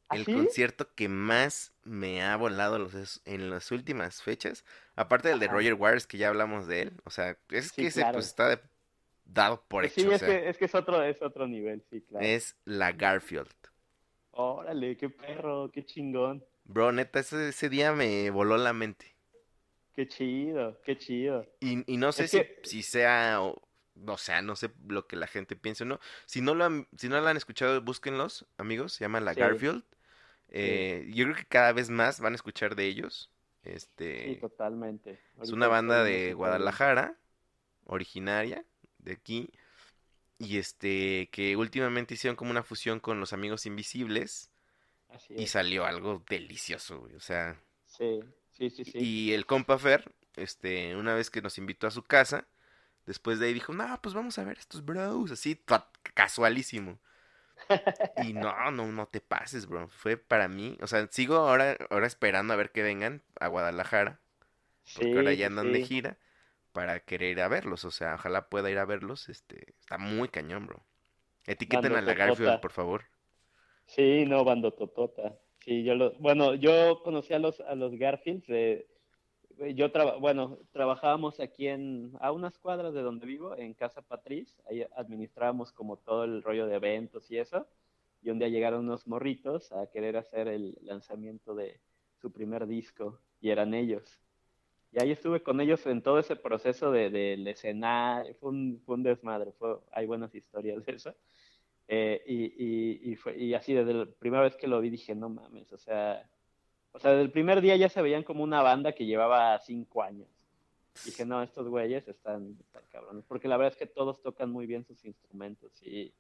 ¿Ah, El sí? concierto que más me ha volado los en las últimas fechas, aparte del de. Roger Waters, que ya hablamos de él, o sea, es Sí, que ese claro. pues está de- dado por Pues hecho, sí, o es, sea, que, es que es otro, es otro nivel, sí, claro. es la Garfield. Órale, qué perro, qué chingón. Bro, neta, ese, ese día me voló la mente. Qué chido, qué chido. Y, y no sé si, que- si sea, o, o sea, no sé lo que la gente piensa o no. Si no lo han, si no lo han escuchado, búsquenlos, amigos, se llama La Sí. Garfield. Eh, yo creo que cada vez más van a escuchar de ellos. Este, Sí, totalmente. Es una banda de. Guadalajara, originaria de aquí, y este que últimamente hicieron como una fusión con los Amigos Invisibles Así y salió algo delicioso, güey, o sea, Sí, sí, sí, sí. y el compa Fer, este, una vez que nos invitó a su casa, después de ahí dijo, no, pues vamos a ver estos bros, así, casualísimo. Y no, no, no te pases, bro. Fue para mí, o sea, sigo ahora, ahora esperando a ver que vengan a Guadalajara porque Sí, ahora ya andan de gira para querer ir a verlos, o sea, ojalá pueda ir a verlos, este, está muy cañón, bro. Etiqueten a la. Garfield, por favor. Sí, no, bando totota. Sí, yo lo, bueno, yo conocí a los a los Garfields de yo traba, bueno, trabajábamos aquí en a unas cuadras de donde vivo, en Casa Patriz, ahí administrábamos como todo el rollo de eventos y eso. Y un día llegaron unos morritos a querer hacer el lanzamiento de su primer disco y eran ellos. Y ahí estuve con ellos en todo ese proceso de, del escenario, fue un, fue un desmadre, fue, hay buenas historias de eso. Eh, y, y, y, fue, y así desde la primera vez que lo vi dije, no mames, o sea, o sea, desde el primer día ya se veían como una banda que llevaba cinco años. Dije, no, estos güeyes están, están cabrones, porque la verdad es que todos tocan muy bien sus instrumentos y,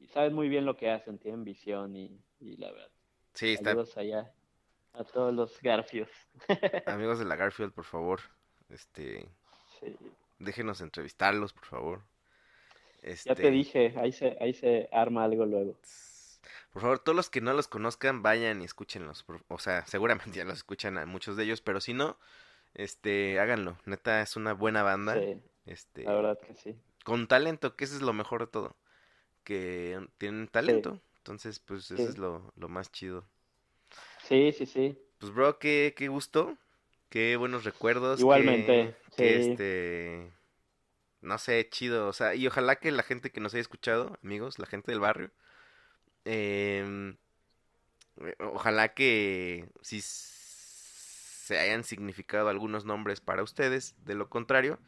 y saben muy bien lo que hacen, tienen visión y, y la verdad. Sí, está, Saludos allá a todos los garfios. amigos de la Garfield, por favor, este, Sí. déjenos entrevistarlos, por favor. Ya te Este, dije, ahí se, ahí se arma algo luego. Por favor, todos los que no los conozcan, vayan y escúchenlos. O sea, seguramente ya los escuchan a muchos de ellos, pero si no, este, háganlo. Neta, es una buena banda. Sí, Este, la verdad que sí. con talento, que eso es lo mejor de todo. Que tienen talento. Entonces, pues eso Sí. es lo, lo más chido. Sí, sí, sí. Pues, bro, qué, qué gusto. Qué buenos recuerdos. Igualmente, Que, que, sí. este. No sé, chido. O sea, y ojalá que la gente que nos haya escuchado, amigos, la gente del barrio. em, eh, ojalá que si se hayan significado algunos nombres para ustedes. De lo contrario,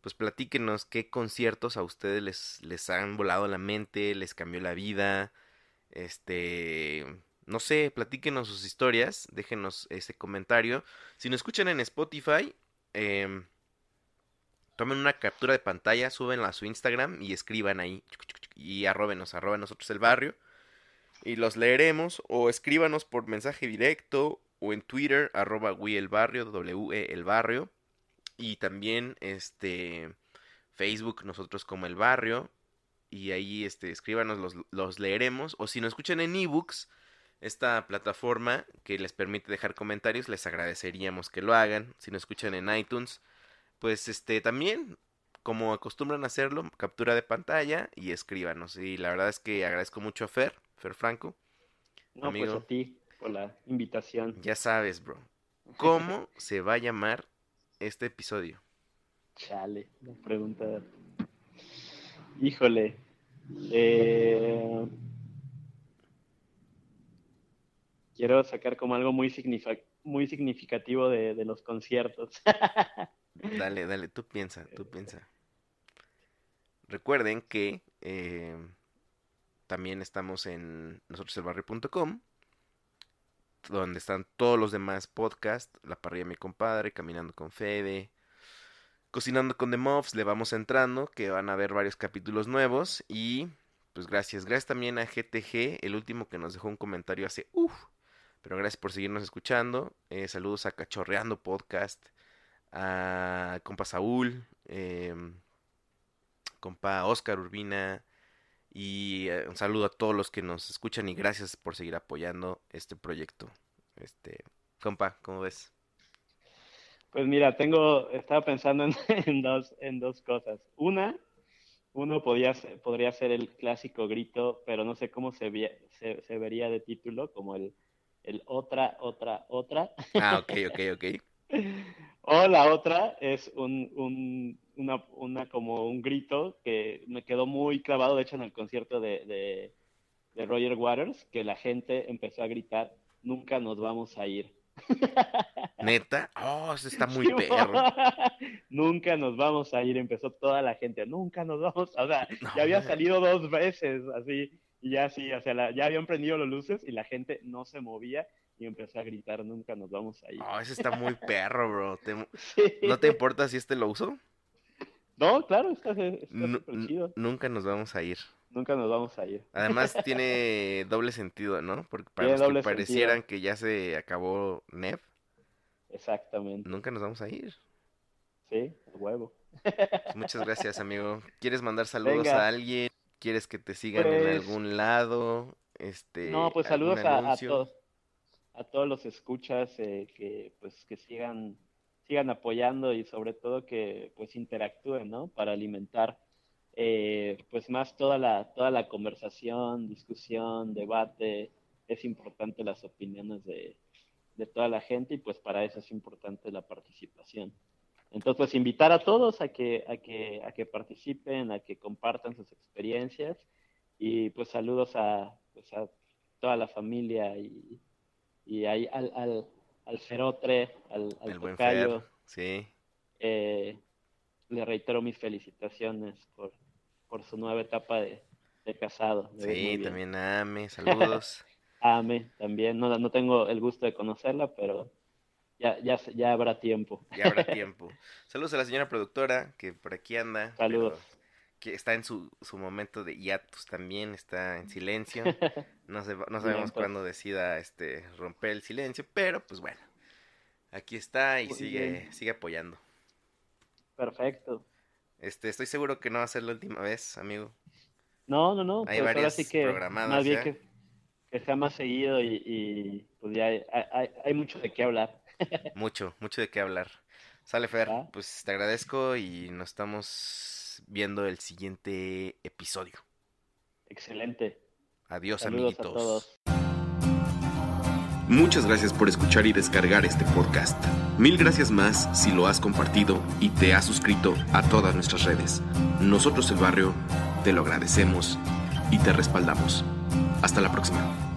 pues platíquenos qué conciertos a ustedes les, les han volado la mente, les cambió la vida. Este, no sé, platíquenos sus historias, déjenos ese comentario. Si nos escuchan en Spotify, em, tomen una captura de pantalla, súbenla a su Instagram y escriban ahí. Y arrobenos, arroba nosotros el barrio. Y los leeremos o escríbanos por mensaje directo o en Twitter, arroba we el barrio, W-E el barrio. Y también este Facebook, nosotros como el barrio. y ahí este, escríbanos, los, los leeremos. O si nos escuchan en ebooks, esta plataforma que les permite dejar comentarios, les agradeceríamos que lo hagan. Si nos escuchan en iTunes, pues este también, como acostumbran a hacerlo, captura de pantalla y escríbanos. Y la verdad es que agradezco mucho a Fer, Fer Franco. No, Amigo. pues a ti por la invitación. Ya sabes, bro. ¿Cómo se va a llamar este episodio? Chale, la pregunta. Híjole. Eh, Quiero sacar como algo muy, significativo de, los conciertos. Dale, dale, tú piensa, tú piensa. Recuerden que eh, también estamos en nosotroselbarrio.com, donde están todos los demás podcasts, La parrilla mi compadre, Caminando con Fede, Cocinando con The Muffs, le vamos entrando, que van a haber varios capítulos nuevos y pues gracias, gracias también a GTG, el último que nos dejó un comentario hace uff, pero gracias por seguirnos escuchando, eh, saludos a Cachorreando Podcast, a compa Saúl, eh, compa Oscar Urbina y eh, un saludo a todos los que nos escuchan y gracias por seguir apoyando este proyecto. Este, compa, ¿cómo ves? Pues mira, tengo, estaba pensando en, dos, en dos cosas. Una, uno podía podría ser el clásico grito, pero no sé cómo se, se, se vería de título, como el, el otra, otra, otra. Ah, ok, ok, ok. O la otra es un, un- una, una como un grito que me quedó muy clavado, de hecho, en el concierto de, de, de Roger Waters, que la gente empezó a gritar, nunca nos vamos a ir. Neta, oh, eso está muy Sí, perro. nunca nos vamos a ir, empezó toda la gente, nunca nos vamos, o sea, No, ya había salido dos veces, así, y ya sí, o sea, la- ya habían prendido las luces y la gente no se movía y empezó a gritar, nunca nos vamos a ir. Oh, ese está muy perro, bro. Te- Sí. ¿No te importa si este lo uso? No, claro, está está súper chido. nunca nos vamos a ir. Nunca nos vamos a ir. Además tiene doble sentido, ¿no? Porque para Tiene los que parecieran sentido. que ya se acabó Nev, Exactamente. nunca nos vamos a ir. Sí, a huevo. Pues muchas gracias, amigo. ¿Quieres mandar saludos Venga. a alguien? ¿Quieres que te sigan en Pues- algún lado? Este, No, pues saludos a, todos, a todos los escuchas eh, que pues que sigan sigan apoyando y sobre todo que pues interactúen, ¿no? Para alimentar eh, pues más toda la toda la conversación, discusión, debate. Es importante las opiniones de, de toda la gente y pues para eso es importante la participación. Entonces, pues invitar a todos a que, a que, a que participen, a que compartan sus experiencias y pues saludos a, pues, a toda la familia y, y ahí al, al, al Ferotre, al, al tocayo. Sí. Eh, le reitero mis felicitaciones por, por su nueva etapa de, de casado. Sí, también a Ame, saludos. Ame también. No, no tengo el gusto de conocerla, pero ya, ya, ya habrá tiempo. Ya habrá tiempo. Saludos a la señora productora que por aquí anda. Saludos. Que está en su, su momento de hiatus también, está en silencio. No, se- no sabemos pues. cuándo decida este romper el silencio, pero pues bueno. Aquí está y Muy sigue, bien. sigue apoyando. Perfecto. Este, estoy seguro que no va a ser la última vez, amigo. No, no, no. Hay Pues varias sí que programadas más bien que, que sea más seguido y, y, pues ya hay, hay, hay mucho de qué hablar. Mucho, mucho de qué hablar. Sale Fer, pues te agradezco y nos estamos viendo el siguiente episodio. Excelente. Adiós, Saludos a amiguitos. todos. Muchas gracias por escuchar y descargar este podcast. Mil gracias más si lo has compartido y te has suscrito a todas nuestras redes. Nosotros el barrio te lo agradecemos y te respaldamos. Hasta la próxima.